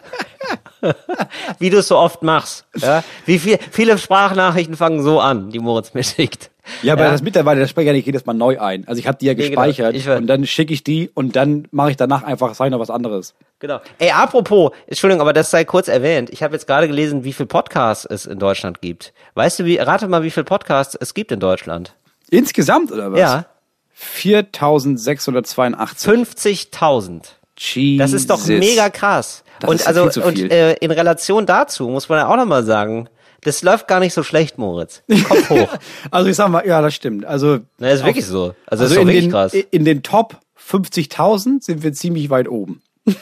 Wie du es so oft machst. Ja? Wie viel, viele Sprachnachrichten fangen so an, die Moritz mir schickt. Ja, aber das mittlerweile, das spreche ich ja nicht jedes Mal neu ein. Also ich habe die ja Nee, genau. gespeichert Ich weiß. und dann schicke ich die und dann mache ich danach einfach, sag ich noch was anderes. Genau. Ey, apropos, Entschuldigung, aber das sei kurz erwähnt. Ich habe jetzt gerade gelesen, wie viel Podcasts es in Deutschland gibt. Weißt du, wie, rate mal, wie viel Podcasts es gibt in Deutschland? Insgesamt oder was? Ja. 4682. 50.000. Jesus. Das ist doch mega krass. Das und ist also, viel zu und äh, in Relation dazu muss man ja auch nochmal sagen, das läuft gar nicht so schlecht, Moritz. Kopf hoch. Also ich sag mal, ja, das stimmt. Also Na, ist wirklich so. Also, Also ist doch in wirklich den, krass. in den Top 50.000 sind wir ziemlich weit oben.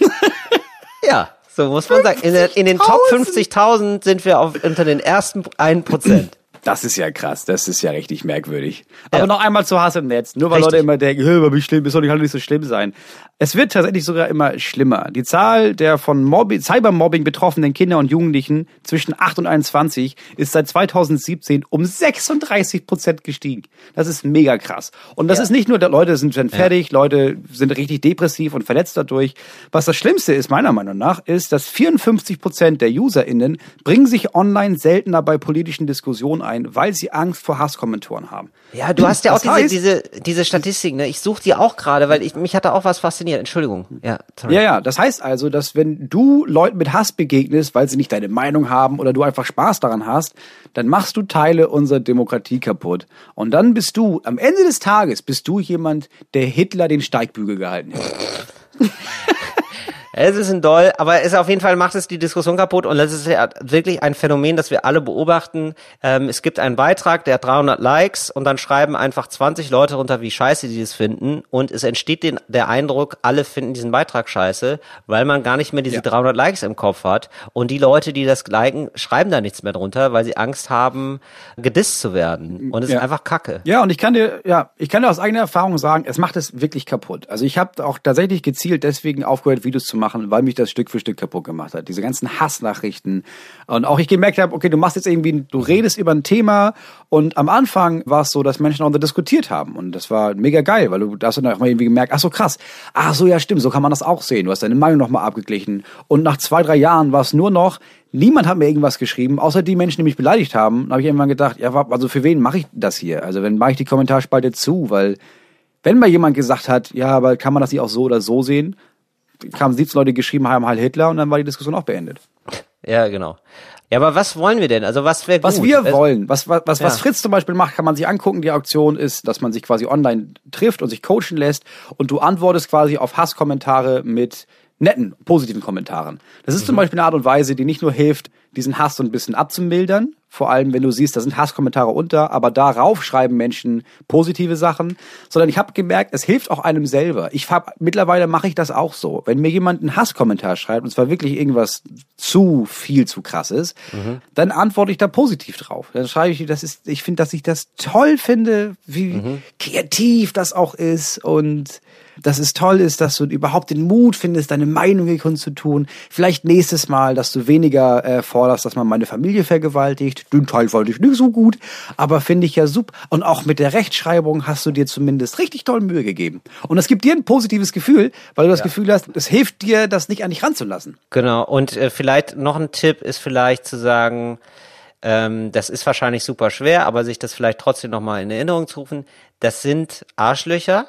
Ja, so muss man sagen. In, in den Top 50.000 sind wir auf, unter den ersten 1%. Das ist ja krass, das ist ja richtig merkwürdig. Ja. Aber noch einmal zu Hass im Netz, nur weil Richtig. Leute immer denken, "Hö, wie schlimm, es soll nicht, halt nicht so schlimm sein. Es wird tatsächlich sogar immer schlimmer. Die Zahl der von Mobbing, Cybermobbing betroffenen Kinder und Jugendlichen zwischen 8 und 21 ist seit 2017 um 36 Prozent gestiegen. Das ist mega krass. Und das Ja. ist nicht nur, Leute sind schon fertig, Leute sind richtig depressiv und verletzt dadurch. Was das Schlimmste ist, meiner Meinung nach, ist, dass 54 Prozent der UserInnen bringen sich online seltener bei politischen Diskussionen ein, weil sie Angst vor Hasskommentaren haben. Ja, du hast ja auch Das diese, heißt- diese, diese Statistik, ne? Ich suche die auch gerade, weil ich, mich hat da auch was fasziniert. Entschuldigung. Ja, sorry. Ja, ja, das heißt also, dass wenn du Leuten mit Hass begegnest, weil sie nicht deine Meinung haben oder du einfach Spaß daran hast, dann machst du Teile unserer Demokratie kaputt. Und dann bist du, am Ende des Tages, bist du jemand, der Hitler den Steigbügel gehalten hat. Es ist ein Doll, aber es auf jeden Fall macht es die Diskussion kaputt und das ist ja wirklich ein Phänomen, das wir alle beobachten. Ähm, es gibt einen Beitrag, der hat 300 Likes und dann schreiben einfach 20 Leute runter, wie scheiße die das finden und es entsteht den, der Eindruck, alle finden diesen Beitrag scheiße, weil man gar nicht mehr diese Ja. 300 Likes im Kopf hat und die Leute, die das liken, schreiben da nichts mehr drunter, weil sie Angst haben, gedisst zu werden und es Ja. ist einfach Kacke. Ja, und ich kann dir, ja, ich kann dir aus eigener Erfahrung sagen, es macht es wirklich kaputt. Also ich habe auch tatsächlich gezielt deswegen aufgehört, Videos zu machen, weil mich das Stück für Stück kaputt gemacht hat. Diese ganzen Hassnachrichten. Und auch ich gemerkt habe, okay, du machst jetzt irgendwie, du redest über ein Thema und am Anfang war es so, dass Menschen auch diskutiert haben. Und das war mega geil, weil du da hast dann auch mal irgendwie gemerkt, ach so krass, ach so, ja stimmt, so kann man das auch sehen. Du hast deine Meinung nochmal abgeglichen. Und nach zwei, drei Jahren war es nur noch, Niemand hat mir irgendwas geschrieben, außer die Menschen, die mich beleidigt haben. Da habe ich irgendwann gedacht, ja, also für wen mache ich das hier? Also wenn mache ich die Kommentarspalte zu, weil wenn mal jemand gesagt hat, ja, aber kann man das nicht auch so oder so sehen, kamen 17 Leute geschrieben haben, Heil Hitler und dann war die Diskussion auch beendet. Ja, genau. Ja, aber was wollen wir denn? Also was wäre? Was wir Also- wollen, was, was, was, was Ja. Fritz zum Beispiel macht, kann man sich angucken. Die Auktion ist, dass man sich quasi online trifft und sich coachen lässt und du antwortest quasi auf Hasskommentare mit netten, positiven Kommentaren. Das ist zum Beispiel eine Art und Weise, die nicht nur hilft, diesen Hass so ein bisschen abzumildern, vor allem wenn du siehst, da sind Hasskommentare unter, aber darauf schreiben Menschen positive Sachen, sondern ich habe gemerkt, es hilft auch einem selber. Ich hab, mittlerweile mache ich das auch so. Wenn mir jemand einen Hasskommentar schreibt, und zwar wirklich irgendwas zu viel zu krasses, dann antworte ich da positiv drauf. Dann schreibe ich, das ist, ich finde, dass ich das toll finde, wie kreativ das auch ist und dass es toll ist, dass du überhaupt den Mut findest, deine Meinung hier kundzutun. Vielleicht nächstes Mal, dass du weniger äh, forderst, dass man meine Familie vergewaltigt. Den Teil fand ich nicht so gut, aber finde ich ja super. Und auch mit der Rechtschreibung hast du dir zumindest richtig toll Mühe gegeben. Und das gibt dir ein positives Gefühl, weil du das Gefühl hast, es hilft dir, das nicht an dich ranzulassen. Genau, und äh, vielleicht noch ein Tipp ist vielleicht zu sagen, ähm, das ist wahrscheinlich super schwer, aber sich das vielleicht trotzdem nochmal in Erinnerung zu rufen, das sind Arschlöcher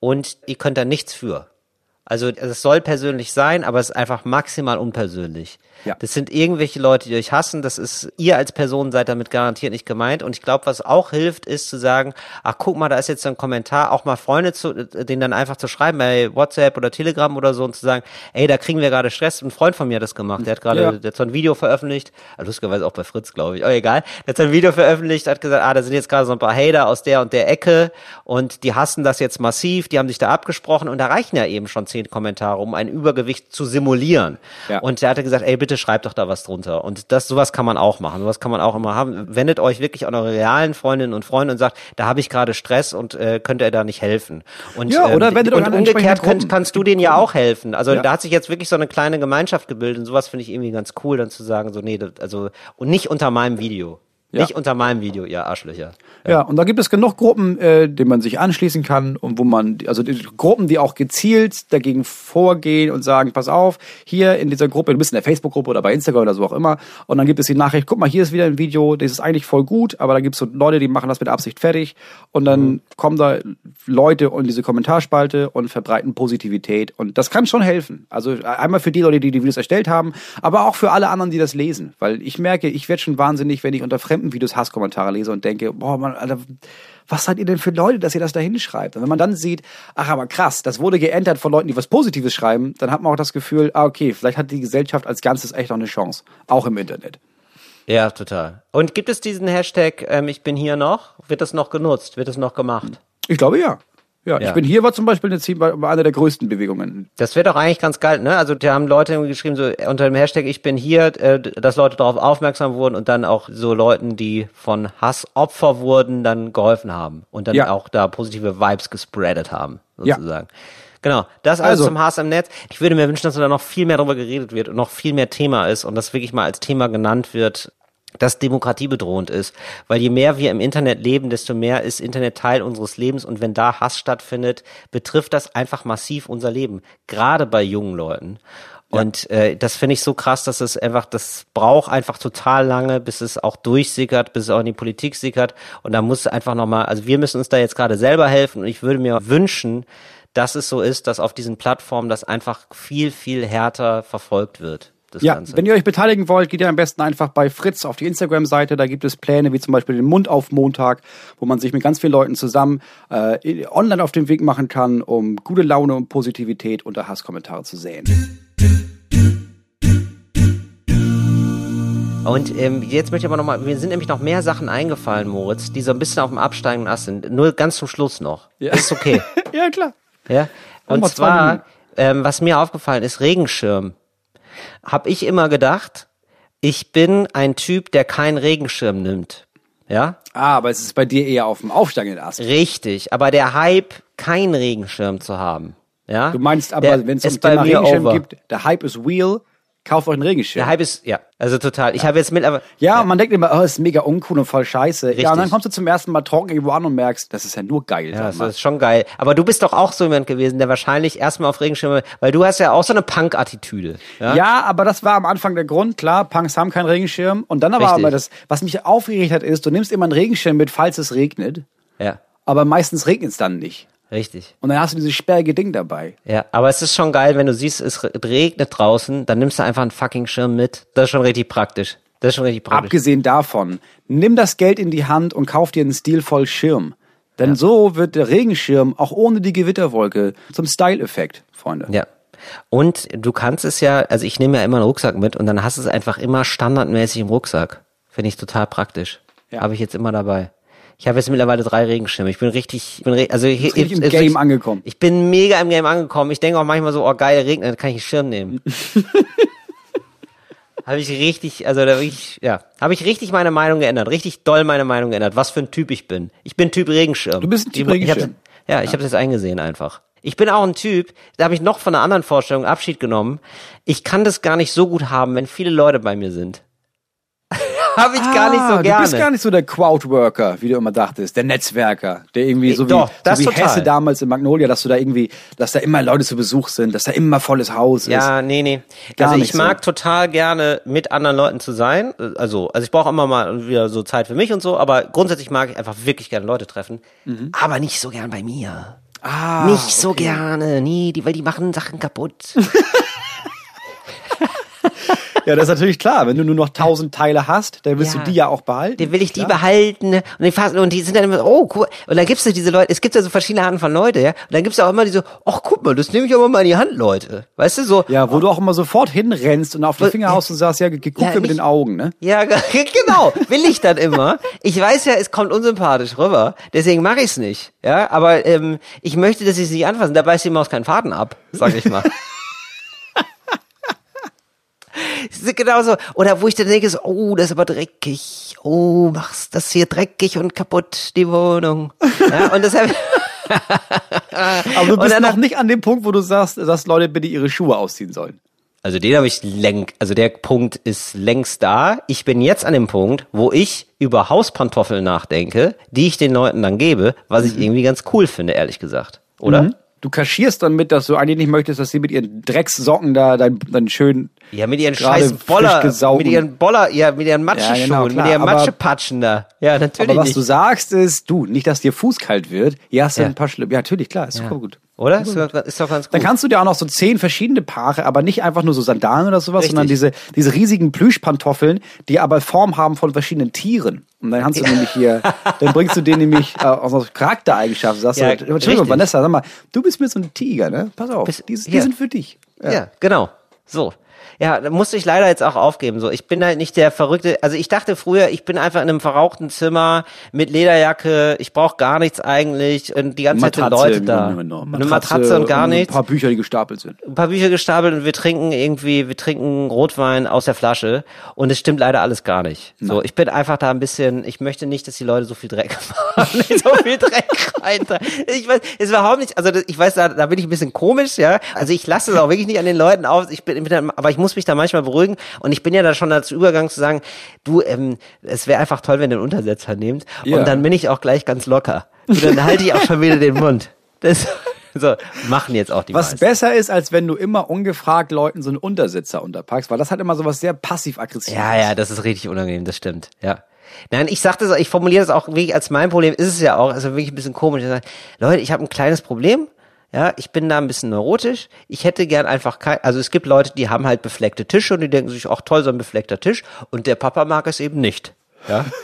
und ihr könnt da nichts für. Also es soll persönlich sein, aber es ist einfach maximal unpersönlich. Ja. Das sind irgendwelche Leute, die euch hassen. Das ist, ihr als Person seid damit garantiert nicht gemeint. Und ich glaube, was auch hilft, ist zu sagen, ach guck mal, da ist jetzt ein Kommentar, auch mal Freunde zu, den dann einfach zu schreiben bei WhatsApp oder Telegram oder so und zu sagen, ey, da kriegen wir gerade Stress. Ein Freund von mir hat das gemacht. Der hat gerade, Ja. der hat so ein Video veröffentlicht, also lustigerweise auch bei Fritz, glaube ich, aber egal. Der hat so ein Video veröffentlicht, hat gesagt, ah, da sind jetzt gerade so ein paar Hater aus der und der Ecke und die hassen das jetzt massiv, die haben sich da abgesprochen und da reichen ja eben schon zehn Kommentare, um ein Übergewicht zu simulieren. Ja. Und der hatte gesagt, ey, bitte schreibt doch da was drunter. Und das, sowas kann man auch machen. Sowas kann man auch immer haben. Wendet euch wirklich an eure realen Freundinnen und Freunde und sagt, da habe ich gerade Stress und äh, könnt ihr da nicht helfen. Und, Ja, oder wendet euch und an umgekehrt könnt, kannst du denen ja auch helfen. Also Ja. da hat sich jetzt wirklich so eine kleine Gemeinschaft gebildet und sowas finde ich irgendwie ganz cool, dann zu sagen, so, nee, das, also, und nicht unter meinem Video. Ja. Nicht unter meinem Video, ihr Arschlöcher. Ja, und da gibt es genug Gruppen, äh, denen man sich anschließen kann und wo man, also die Gruppen, die auch gezielt dagegen vorgehen und sagen, pass auf, hier in dieser Gruppe, du bist in der Facebook-Gruppe oder bei Instagram oder so auch immer, und dann gibt es die Nachricht, guck mal, hier ist wieder ein Video, das ist eigentlich voll gut, aber da gibt es so Leute, die machen das mit Absicht fertig und dann kommen da Leute in diese Kommentarspalte und verbreiten Positivität und das kann schon helfen. Also einmal für die Leute, die die Videos erstellt haben, aber auch für alle anderen, die das lesen, weil ich merke, ich werde schon wahnsinnig, wenn ich unter fremden Videos Hasskommentare lese und denke, boah, man, Alter, was seid ihr denn für Leute, dass ihr das da hinschreibt? Und wenn man dann sieht, ach, aber krass, das wurde geändert von Leuten, die was Positives schreiben, dann hat man auch das Gefühl, ah, okay, vielleicht hat die Gesellschaft als Ganzes echt noch eine Chance. Auch im Internet. Ja, total. Und gibt es diesen Hashtag, ähm, ich bin hier noch? Wird das noch genutzt? Wird das noch gemacht? Ich glaube, ja. Ja, Ja. ich bin hier war zum Beispiel eine, war eine der größten Bewegungen. Das wäre doch eigentlich ganz geil, ne? Also da haben Leute irgendwie geschrieben, so unter dem Hashtag ich bin hier, äh, dass Leute darauf aufmerksam wurden und dann auch so Leuten, die von Hass Opfer wurden, dann geholfen haben und dann Ja. auch da positive Vibes gespreadet haben, Ja. sozusagen. Genau, das alles Also- zum Hass im Netz. Ich würde mir wünschen, dass da noch viel mehr darüber geredet wird und noch viel mehr Thema ist und das wirklich mal als Thema genannt wird, das demokratiebedrohend ist. Weil je mehr wir im Internet leben, desto mehr ist Internet Teil unseres Lebens und wenn da Hass stattfindet, betrifft das einfach massiv unser Leben. Gerade bei jungen Leuten. Und äh, das finde ich so krass, dass es einfach, das braucht einfach total lange, bis es auch durchsickert, bis es auch in die Politik sickert. Und da muss einfach nochmal, also wir müssen uns da jetzt gerade selber helfen und ich würde mir wünschen, dass es so ist, dass auf diesen Plattformen das einfach viel, viel härter verfolgt wird. Das Ja, Ganze. wenn ihr euch beteiligen wollt, geht ihr am besten einfach bei Fritz auf die Instagram-Seite. Da gibt es Pläne wie zum Beispiel den Mund auf Montag, wo man sich mit ganz vielen Leuten zusammen äh, online auf den Weg machen kann, um gute Laune und Positivität unter Hasskommentare zu säen. Und ähm, jetzt möchte ich aber nochmal, mir sind nämlich noch mehr Sachen eingefallen, Moritz, die so ein bisschen auf dem absteigenden Ast sind. Nur ganz zum Schluss noch. Ja. Ist okay. ja, klar. Ja. Und zwar, ähm, was mir aufgefallen ist, Regenschirm. Hab ich immer gedacht, ich bin ein Typ, der keinen Regenschirm nimmt. Ja? Ah, aber es ist bei dir eher auf dem aufsteigenden Ast. Richtig. Aber der Hype, keinen Regenschirm zu haben. Ja? Du meinst aber, wenn es um Thema Regenschirm over. gibt, der Hype ist real, kauft euch einen Regenschirm. Der Hype ist, ja, also total. Ich habe jetzt mit, aber ja, man denkt immer, oh, ist mega uncool und voll scheiße. Ja, und dann Richtig. kommst du zum ersten Mal trocken irgendwo an und merkst, das ist ja nur geil. Ja, das mal. ist schon geil. Aber du bist doch auch so jemand gewesen, der wahrscheinlich erstmal auf Regenschirme, weil du hast ja auch so eine Punk-Attitüde. Ja? Ja, aber das war am Anfang der Grund. Klar, Punks haben keinen Regenschirm. Und dann aber, Richtig. aber das, was mich aufgeregt hat, ist, du nimmst immer einen Regenschirm mit, falls es regnet. ja, Aber meistens regnet es dann nicht. Richtig. Und dann hast du dieses sperrige Ding dabei. Ja, aber es ist schon geil, wenn du siehst, es re- regnet draußen, dann nimmst du einfach einen fucking Schirm mit. Das ist schon richtig praktisch. Das ist schon richtig praktisch. Abgesehen davon, nimm das Geld in die Hand und kauf dir einen stilvoll Schirm. Denn so wird der Regenschirm auch ohne die Gewitterwolke zum Style-Effekt, Freunde. Ja. Und du kannst es ja, also ich nehme ja immer einen Rucksack mit und dann hast du es einfach immer standardmäßig im Rucksack. Finde ich total praktisch. Ja. Habe ich jetzt immer dabei. Ich habe jetzt mittlerweile drei Regenschirme. Ich bin richtig, ich bin re also ich, richtig im ich- Game ich, angekommen. Ich bin mega im Game angekommen. Ich denke auch manchmal so, oh geil, regnet, dann kann ich einen Schirm nehmen. habe ich richtig, also da hab ich, ja, habe ich richtig meine Meinung geändert, richtig doll meine Meinung geändert, was für ein Typ ich bin. Ich bin Typ Regenschirm. Du bist ein Typ Ich- ich Regenschirm. Ja, ich habe das eingesehen einfach. Ich bin auch ein Typ, da habe ich noch von einer anderen Vorstellung Abschied genommen. Ich kann das gar nicht so gut haben, wenn viele Leute bei mir sind. Habe ich gar nicht Ah, so gerne. Du bist gar nicht so der Crowdworker, wie du immer dachtest, der Netzwerker, der irgendwie so wie, Doch, das so wie total. Hesse damals in Magnolia, dass du da irgendwie, dass da immer Leute zu Besuch sind, dass da immer volles Haus ist. Ja, nee, nee. Gar also ich nicht so. mag total gerne mit anderen Leuten zu sein. Also, also ich brauche immer mal wieder so Zeit für mich und so, aber grundsätzlich mag ich einfach wirklich gerne Leute treffen. Mhm. Aber nicht so gern bei mir. Ah, Nicht so gerne, nie, die, weil die machen Sachen kaputt. Ja, das ist natürlich klar. Wenn du nur noch tausend Teile hast, dann willst Ja. du die ja auch behalten. Den will ich die Klar. behalten. Und die, fassen, und die sind dann immer, oh, cool. Und dann gibt's ja diese Leute, es gibt ja so verschiedene Arten von Leute, ja. Und dann gibt's auch immer diese, ach guck mal, das nehme ich aber mal in die Hand, Leute. Weißt du, so. Ja, wo du auch immer sofort hinrennst und auf die Finger haust und sagst, ja, ge- guck Ja, mit den Augen, ne? Ja, ge- genau, will ich dann immer. Ich weiß ja, es kommt unsympathisch rüber, deswegen mache ich's nicht. Ja, aber ähm, ich möchte, dass sie es nicht anfassen. Da beißt die Maus keinen Faden ab, sag ich mal. Es ist Genauso. Oder wo ich dann denke, so, oh, das ist aber dreckig. Oh, machst das hier dreckig und kaputt, die Wohnung. Ja, und deshalb. Aber du bist noch nicht an dem Punkt, wo du sagst, dass Leute bitte ihre Schuhe ausziehen sollen. Also den habe ich längst, also der Punkt ist längst da. Ich bin jetzt an dem Punkt, wo ich über Hauspantoffeln nachdenke, die ich den Leuten dann gebe, was ich irgendwie ganz cool finde, ehrlich gesagt. Oder? Mhm. Du kaschierst dann mit, dass du eigentlich nicht möchtest, dass sie mit ihren Dreckssocken da dein, dein schön Ja, mit ihren scheiß Boller, mit ihren Boller, ja, mit ihren Matscheschuhen, Ja, genau, mit ihren aber- Matschepatschen da. Ja, natürlich Aber was nicht. du sagst ist, du, nicht, dass dir fußkalt wird. Ja, hast Ja. ein paar Schlimm. Ja, natürlich, klar, ist super gut. Oder? Ist doch, ist doch ganz gut. Dann kannst du dir auch noch so zehn verschiedene Paare, aber nicht einfach nur so Sandalen oder sowas, Richtig. sondern diese, diese riesigen Plüschpantoffeln, die aber Form haben von verschiedenen Tieren. Und dann kannst du nämlich hier, dann bringst du denen nämlich äh, auch so Charaktereigenschaften. Sagst Ja, du, Entschuldigung. Vanessa, sag mal, du bist mir so ein Tiger, ne? Pass auf, Bist- die, die ja. sind für dich. Ja. genau. So. Ja, da musste ich leider jetzt auch aufgeben. So, ich bin halt nicht der verrückte. Also ich dachte früher, ich bin einfach in einem verrauchten Zimmer mit Lederjacke. Ich brauche gar nichts eigentlich und die ganze Zeit sind Leute da. Genommen. Eine Matratze und gar Ein nichts. paar Bücher, die gestapelt sind. ein paar Bücher gestapelt und wir trinken irgendwie, wir trinken Rotwein aus der Flasche und es stimmt leider alles gar nicht. So, ich bin einfach da ein bisschen, ich möchte nicht, dass die Leute so viel Dreck machen, so viel Dreck rein. Ich weiß, es ist überhaupt nicht, also ich weiß, da, da bin ich ein bisschen komisch, ja. Also ich lasse es auch wirklich nicht an den Leuten auf, ich bin, aber ich muss mich da manchmal beruhigen und ich bin ja da schon dazu übergegangen zu sagen, du, ähm, es wäre einfach toll, wenn ihr einen Untersetzer nehmt Ja. und dann bin ich auch gleich ganz locker. Und dann halte ich auch schon wieder den Mund. Das, so, machen jetzt auch die Was meisten. besser ist, als wenn du immer ungefragt Leuten so einen Untersitzer unterpackst, weil das hat immer so was sehr passiv-aggressives. Ja, ja, das ist richtig unangenehm, das stimmt, ja. Nein, ich sag das, ich formuliere das auch wirklich als mein Problem, ist es ja auch, also wirklich ein bisschen komisch. Leute, ich habe ein kleines Problem, ja, ich bin da ein bisschen neurotisch, ich hätte gern einfach kein, also es gibt Leute, die haben halt befleckte Tische und die denken sich, ach toll, so ein befleckter Tisch und der Papa mag es eben nicht, ja.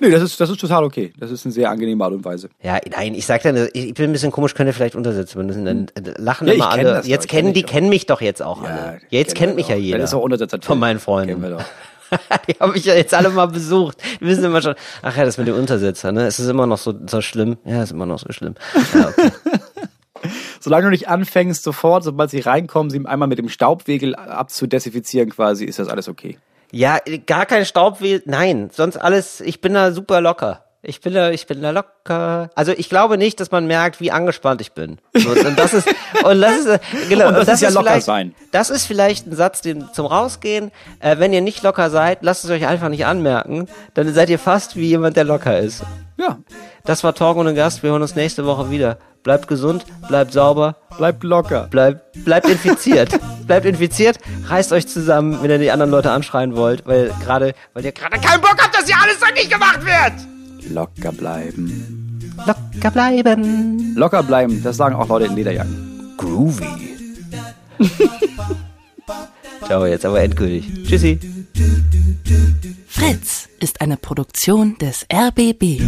Nee, das ist, das ist total okay. Das ist eine sehr angenehme Art und Weise. Ja, nein, ich sag dann, ich bin ein bisschen komisch, könnt ihr vielleicht untersetzen, dann, dann äh, lachen Ja, immer kenn alle. doch, Jetzt kennen kenn die doch. kennen mich doch jetzt auch alle. Jetzt kennen kennt mich wir ja doch. jeder. Das ist auch Untersetzer Von meinen Freunden. Kennen wir doch. die habe ich ja jetzt alle mal besucht. Die wissen immer schon, ach ja, das mit dem Untersetzer, ne? Es ist immer noch so, so schlimm. Ja, ist immer noch so schlimm. Ja, okay. Solange du nicht anfängst, sofort, sobald sie reinkommen, sie einmal mit dem Staubwegel abzudesinfizieren quasi, ist das alles okay. ja gar kein Staubweh, nein, sonst alles, ich bin da super locker. Ich bin da, ich bin da locker. Also ich glaube nicht, dass man merkt, wie angespannt ich bin. So, und das ist, und das ist, genau, Und das ist ja locker vielleicht, sein. Das ist vielleicht ein Satz, den zum Rausgehen. Äh, wenn ihr nicht locker seid, lasst es euch einfach nicht anmerken. Dann seid ihr fast wie jemand, der locker ist. Ja, Das war Talk ohne Gast. Wir hören uns nächste Woche wieder. Bleibt gesund, bleibt sauber, bleibt locker. bleibt, bleibt infiziert. bleibt infiziert, reißt euch zusammen, wenn ihr die anderen Leute anschreien wollt, weil gerade, weil ihr gerade keinen Bock habt, dass hier alles richtig gemacht wird. Locker bleiben. Locker bleiben. Locker bleiben, das sagen auch Leute in Lederjacken. Groovy. Ciao, jetzt aber endgültig. Tschüssi. Fritz ist eine Produktion des RBB.